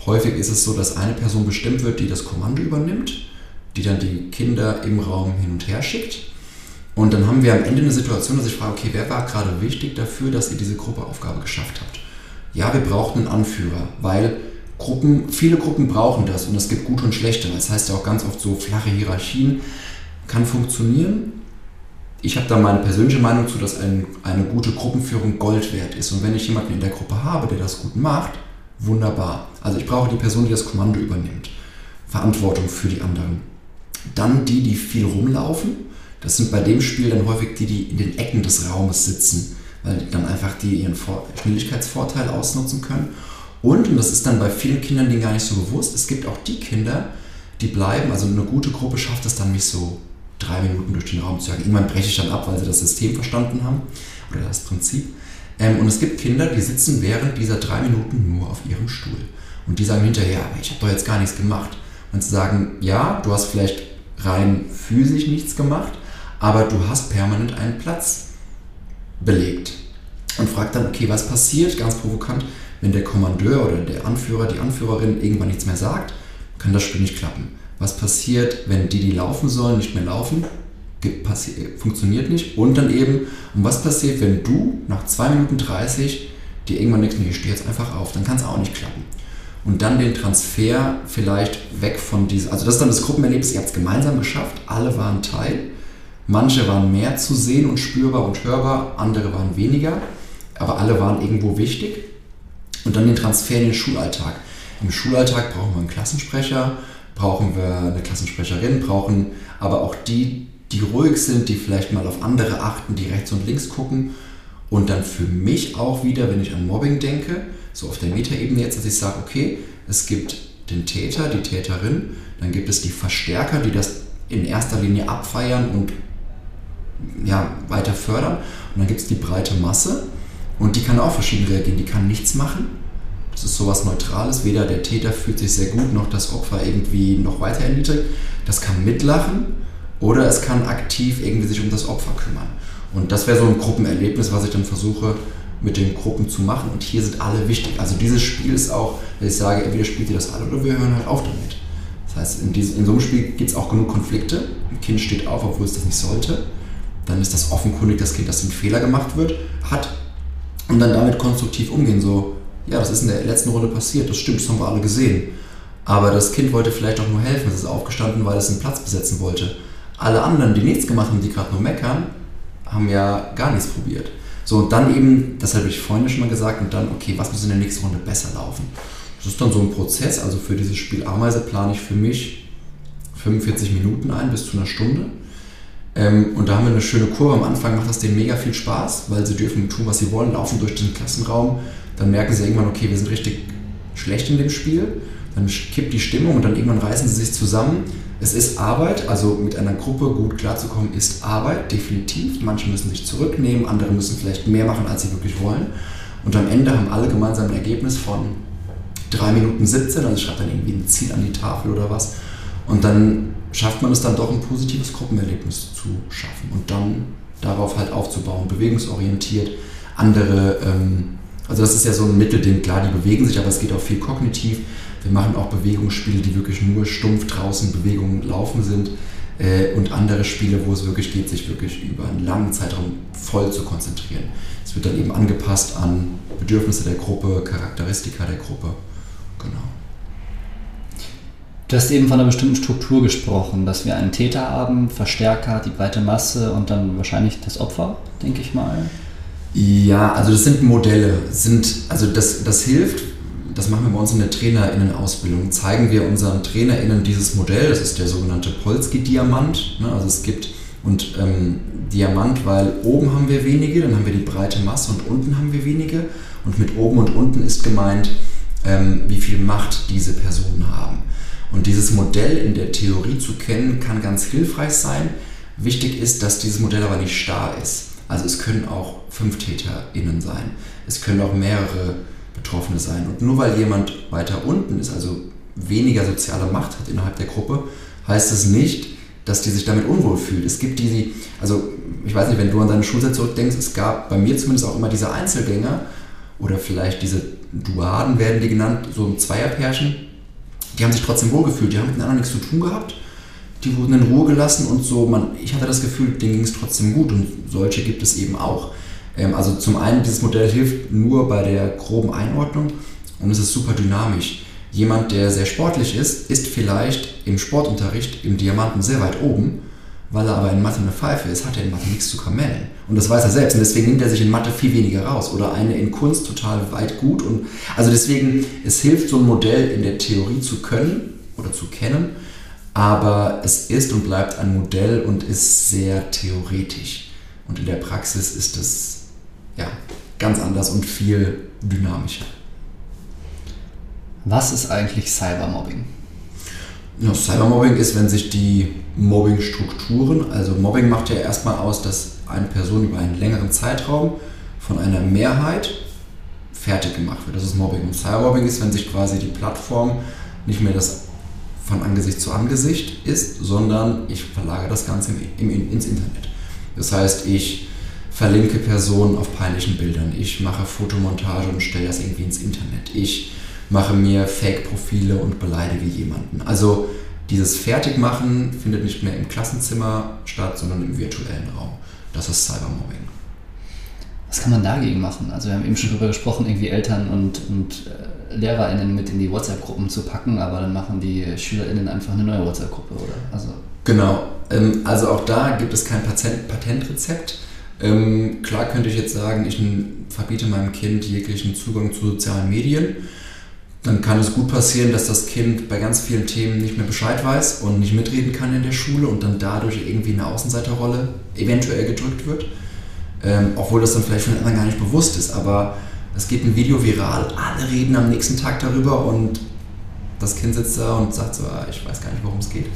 Häufig ist es so, dass eine Person bestimmt wird, die das Kommando übernimmt, die dann die Kinder im Raum hin und her schickt und dann haben wir am Ende eine Situation, dass ich frage, okay, wer war gerade wichtig dafür, dass ihr diese Gruppeaufgabe geschafft habt? Ja, wir brauchen einen Anführer, weil Gruppen, viele Gruppen brauchen das und es gibt gute und schlechte. Das heißt ja auch ganz oft so flache Hierarchien kann funktionieren. Ich habe da meine persönliche Meinung zu, dass ein, eine gute Gruppenführung Gold wert ist. Und wenn ich jemanden in der Gruppe habe, der das gut macht, wunderbar. Also ich brauche die Person, die das Kommando übernimmt. Verantwortung für die anderen. Dann die, die viel rumlaufen das sind bei dem Spiel dann häufig die, die in den Ecken des Raumes sitzen, weil dann einfach die ihren Vor Schnelligkeitsvorteil ausnutzen können. Und, und das ist dann bei vielen Kindern denen gar nicht so bewusst, es gibt auch die Kinder, die bleiben, also eine gute Gruppe schafft es dann, mich so drei Minuten durch den Raum zu jagen. Irgendwann breche ich dann ab, weil sie das System verstanden haben oder das Prinzip. Ähm, und es gibt Kinder, die sitzen während dieser drei Minuten nur auf ihrem Stuhl. Und die sagen hinterher, aber ich habe doch jetzt gar nichts gemacht. Und sie sagen, ja, du hast vielleicht rein physisch nichts gemacht, aber du hast permanent einen Platz belegt. Und fragt dann, okay, was passiert, ganz provokant, wenn der Kommandeur oder der Anführer, die Anführerin irgendwann nichts mehr sagt, kann das Spiel nicht klappen. Was passiert, wenn die, die laufen sollen, nicht mehr laufen? funktioniert nicht. Und dann eben, und was passiert, wenn du nach 2 Minuten 30 dir irgendwann nichts mehr, ich stehe jetzt einfach auf, dann kann es auch nicht klappen. Und dann den Transfer vielleicht weg von diesem, also das ist dann das Gruppenerlebnis, ihr habt es gemeinsam geschafft, alle waren Teil Manche waren mehr zu sehen und spürbar und hörbar, andere waren weniger, aber alle waren irgendwo wichtig. Und dann den Transfer in den Schulalltag. Im Schulalltag brauchen wir einen Klassensprecher, brauchen wir eine Klassensprecherin, brauchen aber auch die, die ruhig sind, die vielleicht mal auf andere achten, die rechts und links gucken. Und dann für mich auch wieder, wenn ich an Mobbing denke, so auf der Metaebene jetzt, dass ich sage, okay, es gibt den Täter, die Täterin, dann gibt es die Verstärker, die das in erster Linie abfeiern und ja, weiter fördern. Und dann gibt es die breite Masse und die kann auch verschieden reagieren. Die kann nichts machen. Das ist sowas Neutrales. Weder der Täter fühlt sich sehr gut, noch das Opfer irgendwie noch weiter erniedrigt. Das kann mitlachen oder es kann aktiv irgendwie sich um das Opfer kümmern. Und das wäre so ein Gruppenerlebnis, was ich dann versuche mit den Gruppen zu machen. Und hier sind alle wichtig. Also dieses Spiel ist auch, wenn ich sage, entweder spielt ihr das alle oder wir hören halt auf damit. Das heißt, in, diesem, in so einem Spiel gibt es auch genug Konflikte. Ein Kind steht auf, obwohl es das nicht sollte. Dann ist das offenkundig das Kind, das einen Fehler gemacht wird, hat. Und dann damit konstruktiv umgehen. So, ja, das ist in der letzten Runde passiert, das stimmt, das haben wir alle gesehen. Aber das Kind wollte vielleicht auch nur helfen, es ist aufgestanden, weil es einen Platz besetzen wollte. Alle anderen, die nichts gemacht haben, die gerade nur meckern, haben ja gar nichts probiert. So, und dann eben, das habe ich vorhin schon mal gesagt, und dann, okay, was muss in der nächsten Runde besser laufen? Das ist dann so ein Prozess, also für dieses Spiel Ameise plane ich für mich 45 Minuten ein bis zu einer Stunde. Ähm, und da haben wir eine schöne Kurve. Am Anfang macht das denen mega viel Spaß, weil sie dürfen tun, was sie wollen, laufen durch den Klassenraum. Dann merken sie irgendwann, okay, wir sind richtig schlecht in dem Spiel. Dann kippt die Stimmung und dann irgendwann reißen sie sich zusammen. Es ist Arbeit, also mit einer Gruppe gut klarzukommen, ist Arbeit, definitiv. Manche müssen sich zurücknehmen, andere müssen vielleicht mehr machen, als sie wirklich wollen. Und am Ende haben alle gemeinsam ein Ergebnis von 3 Minuten 17, also schreibt dann irgendwie ein Ziel an die Tafel oder was. Und dann schafft man es dann doch, ein positives Gruppenerlebnis zu schaffen und dann darauf halt aufzubauen, bewegungsorientiert, andere, ähm, also das ist ja so ein Mittelding, klar, die bewegen sich, aber es geht auch viel kognitiv. Wir machen auch Bewegungsspiele, die wirklich nur stumpf draußen Bewegungen laufen sind äh, und andere Spiele, wo es wirklich geht, sich wirklich über einen langen Zeitraum voll zu konzentrieren. Es wird dann eben angepasst an Bedürfnisse der Gruppe, Charakteristika der Gruppe. Genau. Du hast eben von einer bestimmten Struktur gesprochen, dass wir einen Täter haben, Verstärker, die breite Masse und dann wahrscheinlich das Opfer, denke ich mal. Ja, also das sind Modelle. Sind, also das, das hilft, das machen wir bei uns in der TrainerInnen-Ausbildung. Zeigen wir unseren TrainerInnen dieses Modell, das ist der sogenannte Polski-Diamant. Ne? Also es gibt und ähm, Diamant, weil oben haben wir wenige, dann haben wir die breite Masse und unten haben wir wenige. Und mit oben und unten ist gemeint, ähm, wie viel Macht diese Personen haben. Und dieses Modell in der Theorie zu kennen, kann ganz hilfreich sein. Wichtig ist, dass dieses Modell aber nicht starr ist. Also es können auch fünf TäterInnen sein. Es können auch mehrere Betroffene sein. Und nur weil jemand weiter unten ist, also weniger soziale Macht hat innerhalb der Gruppe, heißt es nicht, dass die sich damit unwohl fühlt. Es gibt die, die, also ich weiß nicht, wenn du an deine Schulzeit zurückdenkst, es gab bei mir zumindest auch immer diese Einzelgänger oder vielleicht diese Duaden werden die genannt, so ein Zweierpärchen, die haben sich trotzdem wohlgefühlt, die haben mit den anderen nichts zu tun gehabt, die wurden in Ruhe gelassen und so, man, ich hatte das Gefühl, denen ging es trotzdem gut und solche gibt es eben auch. Ähm, also zum einen, dieses Modell hilft nur bei der groben Einordnung und es ist super dynamisch. Jemand, der sehr sportlich ist, ist vielleicht im Sportunterricht im Diamanten sehr weit oben weil er aber in Mathe eine Pfeife ist, hat er in Mathe nichts zu kamellen. Und das weiß er selbst. Und deswegen nimmt er sich in Mathe viel weniger raus. Oder eine in Kunst total weit gut. Und also deswegen, es hilft, so ein Modell in der Theorie zu können oder zu kennen. Aber es ist und bleibt ein Modell und ist sehr theoretisch. Und in der Praxis ist es ja, ganz anders und viel dynamischer. Was ist eigentlich Cybermobbing? Ja, Cybermobbing ist, wenn sich die Mobbingstrukturen, also Mobbing macht ja erstmal aus, dass eine Person über einen längeren Zeitraum von einer Mehrheit fertig gemacht wird. Das ist Mobbing. Und Cybermobbing ist, wenn sich quasi die Plattform nicht mehr das von Angesicht zu Angesicht ist, sondern ich verlagere das Ganze im, im, ins Internet. Das heißt, ich verlinke Personen auf peinlichen Bildern, ich mache Fotomontage und stelle das irgendwie ins Internet, ich mache mir Fake-Profile und beleidige jemanden. Also dieses Fertigmachen findet nicht mehr im Klassenzimmer statt, sondern im virtuellen Raum. Das ist Cybermobbing. Was kann man dagegen machen? Also wir haben eben schon darüber gesprochen, irgendwie Eltern und, und äh, LehrerInnen mit in die WhatsApp-Gruppen zu packen, aber dann machen die SchülerInnen einfach eine neue WhatsApp-Gruppe, oder? Also genau. Ähm, also auch da gibt es kein Patentrezept. Ähm, klar könnte ich jetzt sagen, ich verbiete meinem Kind jeglichen Zugang zu sozialen Medien dann kann es gut passieren, dass das Kind bei ganz vielen Themen nicht mehr Bescheid weiß und nicht mitreden kann in der Schule und dann dadurch irgendwie eine Außenseiterrolle eventuell gedrückt wird. ähm, obwohl das dann vielleicht von den anderen gar nicht bewusst ist. Aber es geht ein Video viral, alle reden am nächsten Tag darüber und das Kind sitzt da und sagt so, ah, ich weiß gar nicht, worum es geht.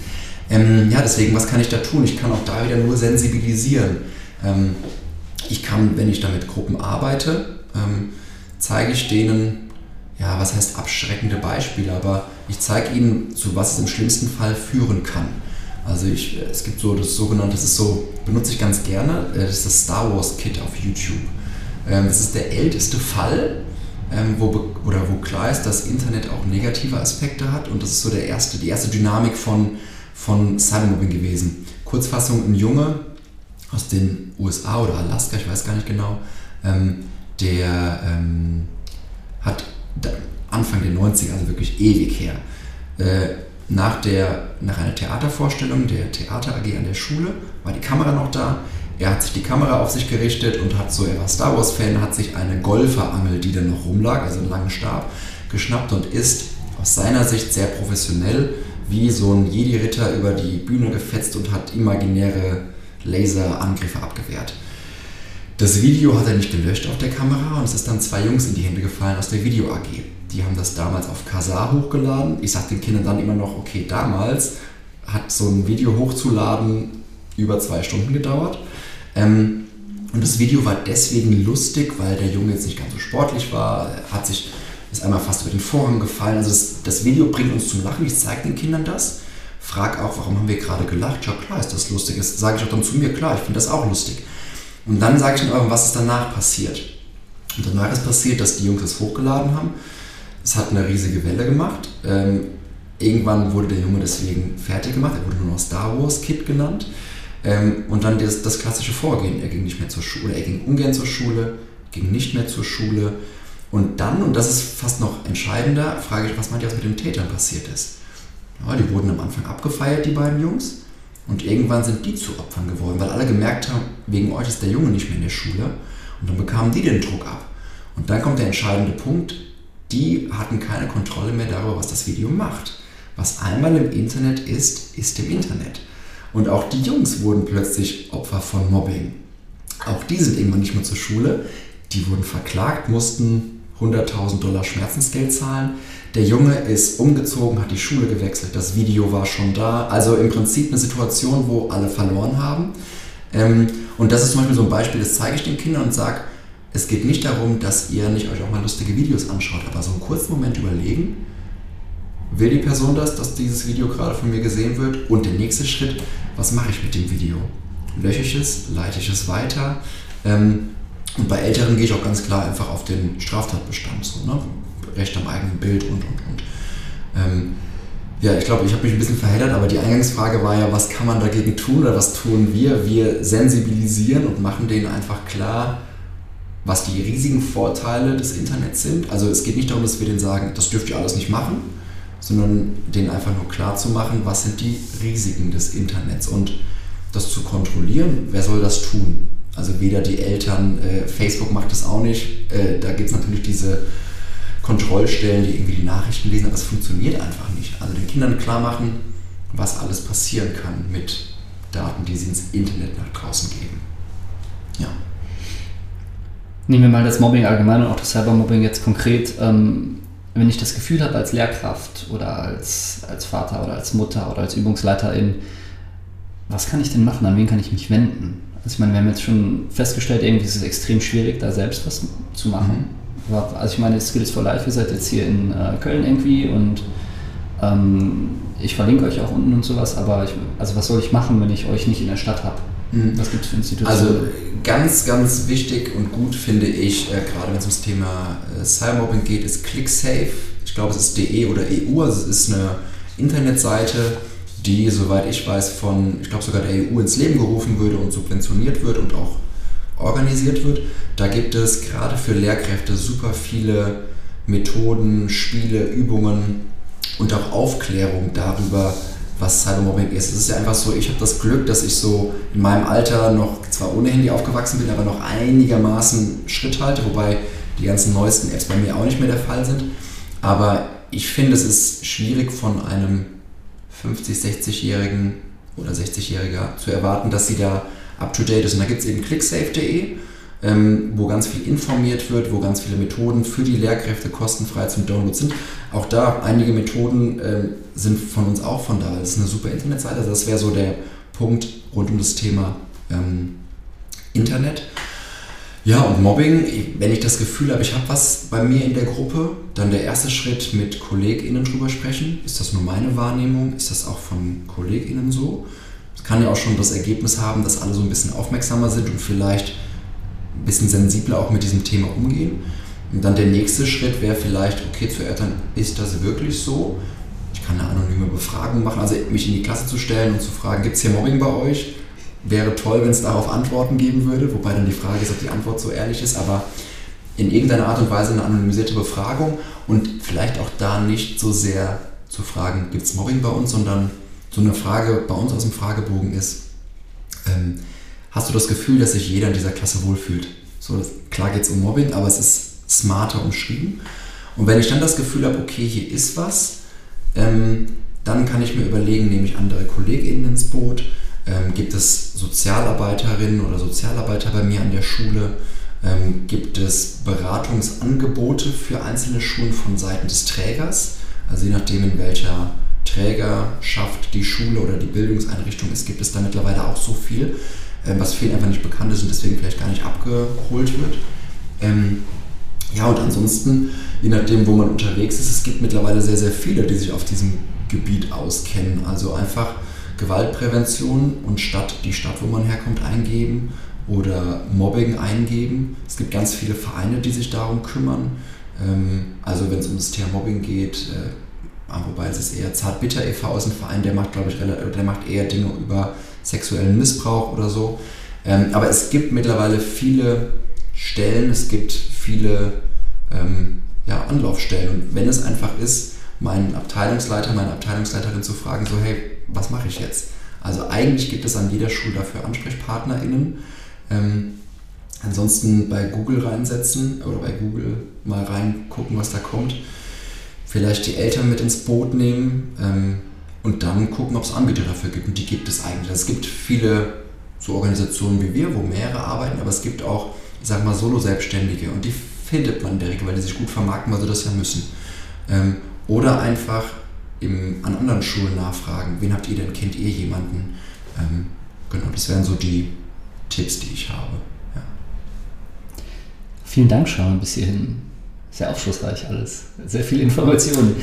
Ähm, ja, deswegen, was kann ich da tun? Ich kann auch da wieder nur sensibilisieren. Ähm, ich kann, wenn ich da mit Gruppen arbeite, ähm, zeige ich denen, ja, was heißt abschreckende Beispiele, aber ich zeige ihnen, zu was es im schlimmsten Fall führen kann. Also ich, es gibt so das sogenannte, das ist so, benutze ich ganz gerne, äh, das ist das Star Wars Kit auf YouTube. Ähm, das ist der älteste Fall, ähm, wo, oder wo klar ist, dass Internet auch negative Aspekte hat und das ist so der erste, die erste Dynamik von, von Cybermobbing gewesen. Kurzfassung, ein Junge aus den USA oder Alaska, ich weiß gar nicht genau, ähm, der Anfang der 90er, also wirklich ewig her, äh, nach, der, nach einer Theatervorstellung der Theater AG an der Schule war die Kamera noch da. Er hat sich die Kamera auf sich gerichtet und hat so, er war Star Wars-Fan, hat sich eine Golferangel, die dann noch rumlag, also einen langen Stab, geschnappt und ist aus seiner Sicht sehr professionell wie so ein Jedi-Ritter über die Bühne gefetzt und hat imaginäre Laserangriffe abgewehrt. Das Video hat er nicht gelöscht auf der Kamera und es ist dann zwei Jungs in die Hände gefallen aus der Video AG die haben das damals auf Kazaa hochgeladen. Ich sage den Kindern dann immer noch, okay, damals hat so ein Video hochzuladen über zwei Stunden gedauert. Ähm, und das Video war deswegen lustig, weil der Junge jetzt nicht ganz so sportlich war, hat sich, ist einmal fast über den Vorhang gefallen. Also das, das Video bringt uns zum Lachen, ich zeige den Kindern das, frag auch, warum haben wir gerade gelacht? Ja klar ist das lustig, das sage ich auch dann zu mir, klar, ich finde das auch lustig. Und dann sage ich ihnen, was ist danach passiert? Und danach ist passiert, dass die Jungs es hochgeladen haben es hat eine riesige Welle gemacht. Ähm, irgendwann wurde der Junge deswegen fertig gemacht. Er wurde nur noch Star Wars Kid genannt. Ähm, und dann das, das, klassische Vorgehen. Er ging nicht mehr zur Schule, er ging ungern zur Schule, ging nicht mehr zur Schule. Und dann, und das ist fast noch entscheidender, frage ich, was meint ihr, was mit den Tätern passiert ist? Ja, die wurden am Anfang abgefeiert, die beiden Jungs. Und irgendwann sind die zu Opfern geworden, weil alle gemerkt haben, wegen euch ist der Junge nicht mehr in der Schule. Und dann bekamen die den Druck ab. Und dann kommt der entscheidende Punkt, die hatten keine Kontrolle mehr darüber, was das Video macht. Was einmal im Internet ist, ist im Internet. Und auch die Jungs wurden plötzlich Opfer von Mobbing. Auch die sind irgendwann nicht mehr zur Schule. Die wurden verklagt, mussten 100.000 Dollar Schmerzensgeld zahlen. Der Junge ist umgezogen, hat die Schule gewechselt, das Video war schon da. Also im Prinzip eine Situation, wo alle verloren haben. Ähm, und das ist zum Beispiel so ein Beispiel, das zeige ich den Kindern und sage, es geht nicht darum, dass ihr nicht euch auch mal lustige Videos anschaut, aber so einen kurzen Moment überlegen, will die Person das, dass dieses Video gerade von mir gesehen wird? Und der nächste Schritt, was mache ich mit dem Video? Lösche ich es? Leite ich es weiter? Ähm, und bei Älteren gehe ich auch ganz klar einfach auf den Straftatbestand, so, ne? Recht am eigenen Bild und, und, und. Ähm, ja, ich glaube, ich habe mich ein bisschen verheddert, aber die Eingangsfrage war ja, was kann man dagegen tun oder was tun wir? Wir sensibilisieren und machen denen einfach klar, was die riesigen Vorteile des Internets sind. Also es geht nicht darum, dass wir denen sagen, das dürft ihr alles nicht machen, sondern denen einfach nur klar zu machen, was sind die Risiken des Internets und das zu kontrollieren, wer soll das tun? Also weder die Eltern, äh, Facebook macht das auch nicht, äh, da gibt es natürlich diese Kontrollstellen, die irgendwie die Nachrichten lesen, aber es funktioniert einfach nicht. Also den Kindern klar machen, was alles passieren kann mit Daten, die sie ins Internet nach draußen geben. Ja. Nehmen wir mal das Mobbing allgemein und auch das Cybermobbing jetzt konkret. Ähm, wenn ich das Gefühl habe als Lehrkraft oder als, als Vater oder als Mutter oder als Übungsleiterin, was kann ich denn machen? An wen kann ich mich wenden? Also ich meine, wir haben jetzt schon festgestellt, irgendwie ist es extrem schwierig, da selbst was zu machen. Mhm. Also ich meine, Skills for Life, ihr seid jetzt hier in äh, Köln irgendwie und ähm, ich verlinke euch auch unten und sowas, aber ich, also was soll ich machen, wenn ich euch nicht in der Stadt habe? Mhm. Was gibt es für Institutionen? Also ganz, ganz wichtig und gut finde ich, äh, gerade wenn es ums Thema äh, Cybermobbing geht, ist ClickSafe. Ich glaube, es ist DE oder EU, also es ist eine Internetseite, die, soweit ich weiß, von, ich glaube sogar der EU ins Leben gerufen würde und subventioniert wird und auch organisiert wird. Da gibt es gerade für Lehrkräfte super viele Methoden, Spiele, Übungen und auch Aufklärung darüber, was Cybermobbing ist. Es ist ja einfach so, ich habe das Glück, dass ich so in meinem Alter noch zwar ohne Handy aufgewachsen bin, aber noch einigermaßen Schritt halte, wobei die ganzen neuesten Apps bei mir auch nicht mehr der Fall sind. Aber ich finde, es ist schwierig von einem 50, 60-Jährigen oder 60-Jähriger zu erwarten, dass sie da up to date ist. Und da gibt es eben clicksafe.de ähm, wo ganz viel informiert wird, wo ganz viele Methoden für die Lehrkräfte kostenfrei zum Download sind. Auch da, einige Methoden ähm, sind von uns auch von da. Das ist eine super Internetseite. Also das wäre so der Punkt rund um das Thema ähm, Internet. Ja, und Mobbing, wenn ich das Gefühl habe, ich habe was bei mir in der Gruppe, dann der erste Schritt mit KollegInnen drüber sprechen. Ist das nur meine Wahrnehmung? Ist das auch von KollegInnen so? Es kann ja auch schon das Ergebnis haben, dass alle so ein bisschen aufmerksamer sind und vielleicht ein bisschen sensibler auch mit diesem Thema umgehen. Und dann der nächste Schritt wäre vielleicht, okay, zu erörtern, ist das wirklich so? Ich kann eine anonyme Befragung machen, also mich in die Klasse zu stellen und zu fragen, gibt es hier Mobbing bei euch? Wäre toll, wenn es darauf Antworten geben würde, wobei dann die Frage ist, ob die Antwort so ehrlich ist, aber in irgendeiner Art und Weise eine anonymisierte Befragung und vielleicht auch da nicht so sehr zu fragen, gibt es Mobbing bei uns, sondern so eine Frage bei uns aus dem Fragebogen ist, ähm, hast du das Gefühl, dass sich jeder in dieser Klasse wohlfühlt? So, das, klar geht es um Mobbing, aber es ist smarter umschrieben. Und wenn ich dann das Gefühl habe, okay, hier ist was, ähm, dann kann ich mir überlegen, nehme ich andere KollegInnen ins Boot, ähm, gibt es Sozialarbeiterinnen oder Sozialarbeiter bei mir an der Schule? Ähm, gibt es Beratungsangebote für einzelne Schulen von Seiten des Trägers? Also je nachdem, in welcher Trägerschaft die Schule oder die Bildungseinrichtung ist, gibt es da mittlerweile auch so viel, ähm, was vielen einfach nicht bekannt ist und deswegen vielleicht gar nicht abgeholt wird. Ähm, ja, und ansonsten, je nachdem, wo man unterwegs ist, es gibt mittlerweile sehr, sehr viele, die sich auf diesem Gebiet auskennen. Also einfach Gewaltprävention und Stadt, die Stadt, wo man herkommt, eingeben oder Mobbing eingeben. Es gibt ganz viele Vereine, die sich darum kümmern. Ähm, also wenn es um das Thema Mobbing geht, äh, ah, wobei es ist eher Zartbitter e.V. aus dem Verein, der macht, glaube ich, der macht eher Dinge über sexuellen Missbrauch oder so. Ähm, aber es gibt mittlerweile viele Stellen, es gibt viele ähm, ja, Anlaufstellen. Und wenn es einfach ist, meinen Abteilungsleiter, meine Abteilungsleiterin zu fragen, so hey, was mache ich jetzt? Also eigentlich gibt es an jeder Schule dafür AnsprechpartnerInnen. Ähm, ansonsten bei Google reinsetzen oder bei Google mal reingucken, was da kommt. Vielleicht die Eltern mit ins Boot nehmen ähm, und dann gucken, ob es Anbieter dafür gibt. Und die gibt es eigentlich. Es gibt viele so Organisationen wie wir, wo mehrere arbeiten, aber es gibt auch, ich sag mal, Solo-Selbstständige und die findet man direkt, weil die sich gut vermarkten, weil sie das ja müssen. Ähm, oder einfach im, an anderen Schulen nachfragen, wen habt ihr denn, kennt ihr jemanden? Ähm, genau, das wären so die Tipps, die ich habe. Ja. Vielen Dank, Sean, bis hierhin. Sehr aufschlussreich alles. Sehr viel Information.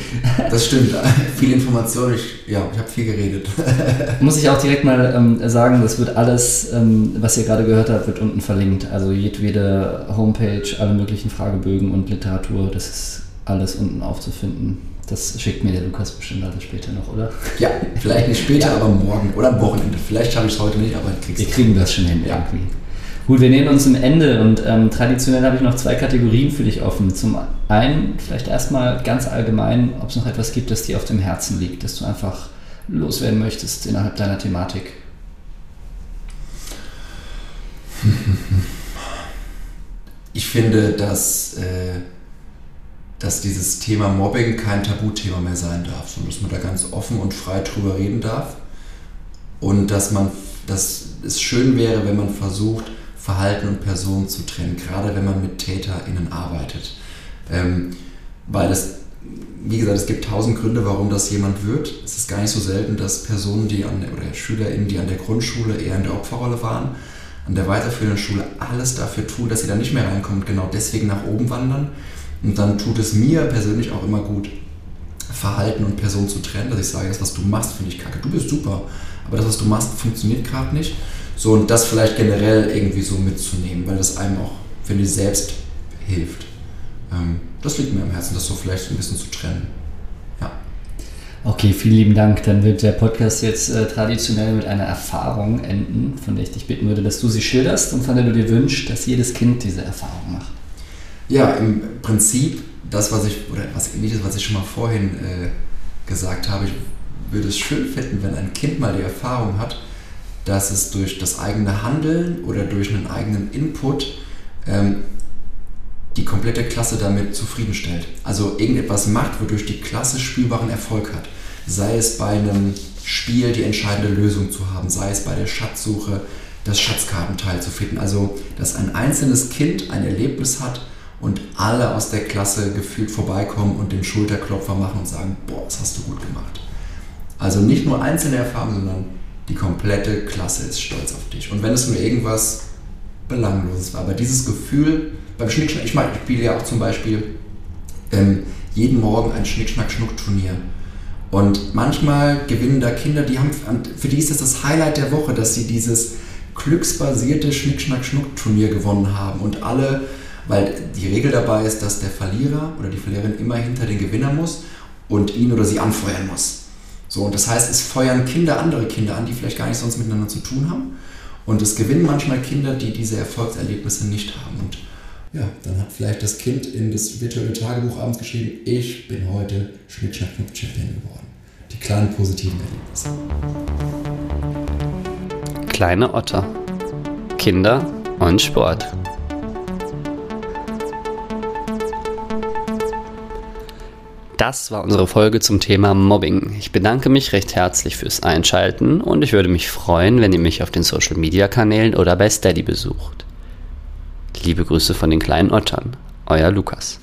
Das stimmt, viel Information. Ich, ja, ich habe viel geredet. Muss ich auch direkt mal ähm, sagen, das wird alles, ähm, was ihr gerade gehört habt, wird unten verlinkt. Also jedwede Homepage, alle möglichen Fragebögen und Literatur, das ist alles unten aufzufinden. Das schickt mir der Lukas bestimmt alles später noch, oder? Ja, vielleicht nicht später, ja. aber morgen oder am Wochenende. Vielleicht habe ich es heute nicht, aber Wir kriegen das schon hin, ja. irgendwie. Gut, wir nähern uns zum Ende und ähm, traditionell habe ich noch zwei Kategorien für dich offen. Zum einen vielleicht erstmal ganz allgemein, ob es noch etwas gibt, das dir auf dem Herzen liegt, das du einfach loswerden möchtest innerhalb deiner Thematik. Ich finde, dass äh, dass dieses Thema Mobbing kein Tabuthema mehr sein darf, sondern dass man da ganz offen und frei drüber reden darf. Und dass man, dass es schön wäre, wenn man versucht, Verhalten und Personen zu trennen, gerade wenn man mit TäterInnen arbeitet. Ähm, weil es, wie gesagt, es gibt tausend Gründe, warum das jemand wird. Es ist gar nicht so selten, dass Personen, die an der, oder SchülerInnen, die an der Grundschule eher in der Opferrolle waren, an der weiterführenden Schule alles dafür tun, dass sie da nicht mehr reinkommen und genau deswegen nach oben wandern und dann tut es mir persönlich auch immer gut, Verhalten und Person zu trennen, dass ich sage, das, was du machst, finde ich kacke. Du bist super, aber das, was du machst, funktioniert gerade nicht. So, und das vielleicht generell irgendwie so mitzunehmen, weil das einem auch, finde ich, selbst hilft. Ähm, das liegt mir am Herzen, das so vielleicht ein bisschen zu trennen. Ja. Okay, vielen lieben Dank. Dann wird der Podcast jetzt äh, traditionell mit einer Erfahrung enden, von der ich dich bitten würde, dass du sie schilderst und von der du dir wünschst, dass jedes Kind diese Erfahrung macht. Ja, im Prinzip das, was ich, oder was ähnliches, was ich schon mal vorhin äh, gesagt habe, ich würde es schön finden, wenn ein Kind mal die Erfahrung hat, dass es durch das eigene Handeln oder durch einen eigenen Input ähm, die komplette Klasse damit zufriedenstellt. Also irgendetwas macht, wodurch die Klasse spürbaren Erfolg hat. Sei es bei einem Spiel die entscheidende Lösung zu haben, sei es bei der Schatzsuche das Schatzkartenteil zu finden. Also, dass ein einzelnes Kind ein Erlebnis hat und alle aus der Klasse gefühlt vorbeikommen und den Schulterklopfer machen und sagen, boah, das hast du gut gemacht. Also nicht nur einzelne Erfahrungen, sondern die komplette Klasse ist stolz auf dich. Und wenn es nur irgendwas Belangloses war, aber dieses Gefühl beim Schnickschnack, ich meine, ich spiele ja auch zum Beispiel ähm, jeden Morgen ein Schnick-Schnack-Schnuck-Turnier. Und manchmal gewinnen da Kinder, die haben, für die ist das das Highlight der Woche, dass sie dieses glücksbasierte Schnick-Schnack-Schnuck-Turnier gewonnen haben. Und alle, weil die Regel dabei ist, dass der Verlierer oder die Verliererin immer hinter den Gewinner muss und ihn oder sie anfeuern muss. So, und das heißt, es feuern Kinder andere Kinder an, die vielleicht gar nichts sonst miteinander zu tun haben. Und es gewinnen manchmal Kinder, die diese Erfolgserlebnisse nicht haben. Und ja, dann hat vielleicht das Kind in das virtuelle Tagebuch abends geschrieben, ich bin heute Schnick-Schnack-Champion geworden. Die kleinen positiven Erlebnisse. Kleine Otter. Kinder und Sport. Das war unsere Folge zum Thema Mobbing. Ich bedanke mich recht herzlich fürs Einschalten und ich würde mich freuen, wenn ihr mich auf den Social Media Kanälen oder bei Steady besucht. Liebe Grüße von den kleinen Ottern. Euer Lukas.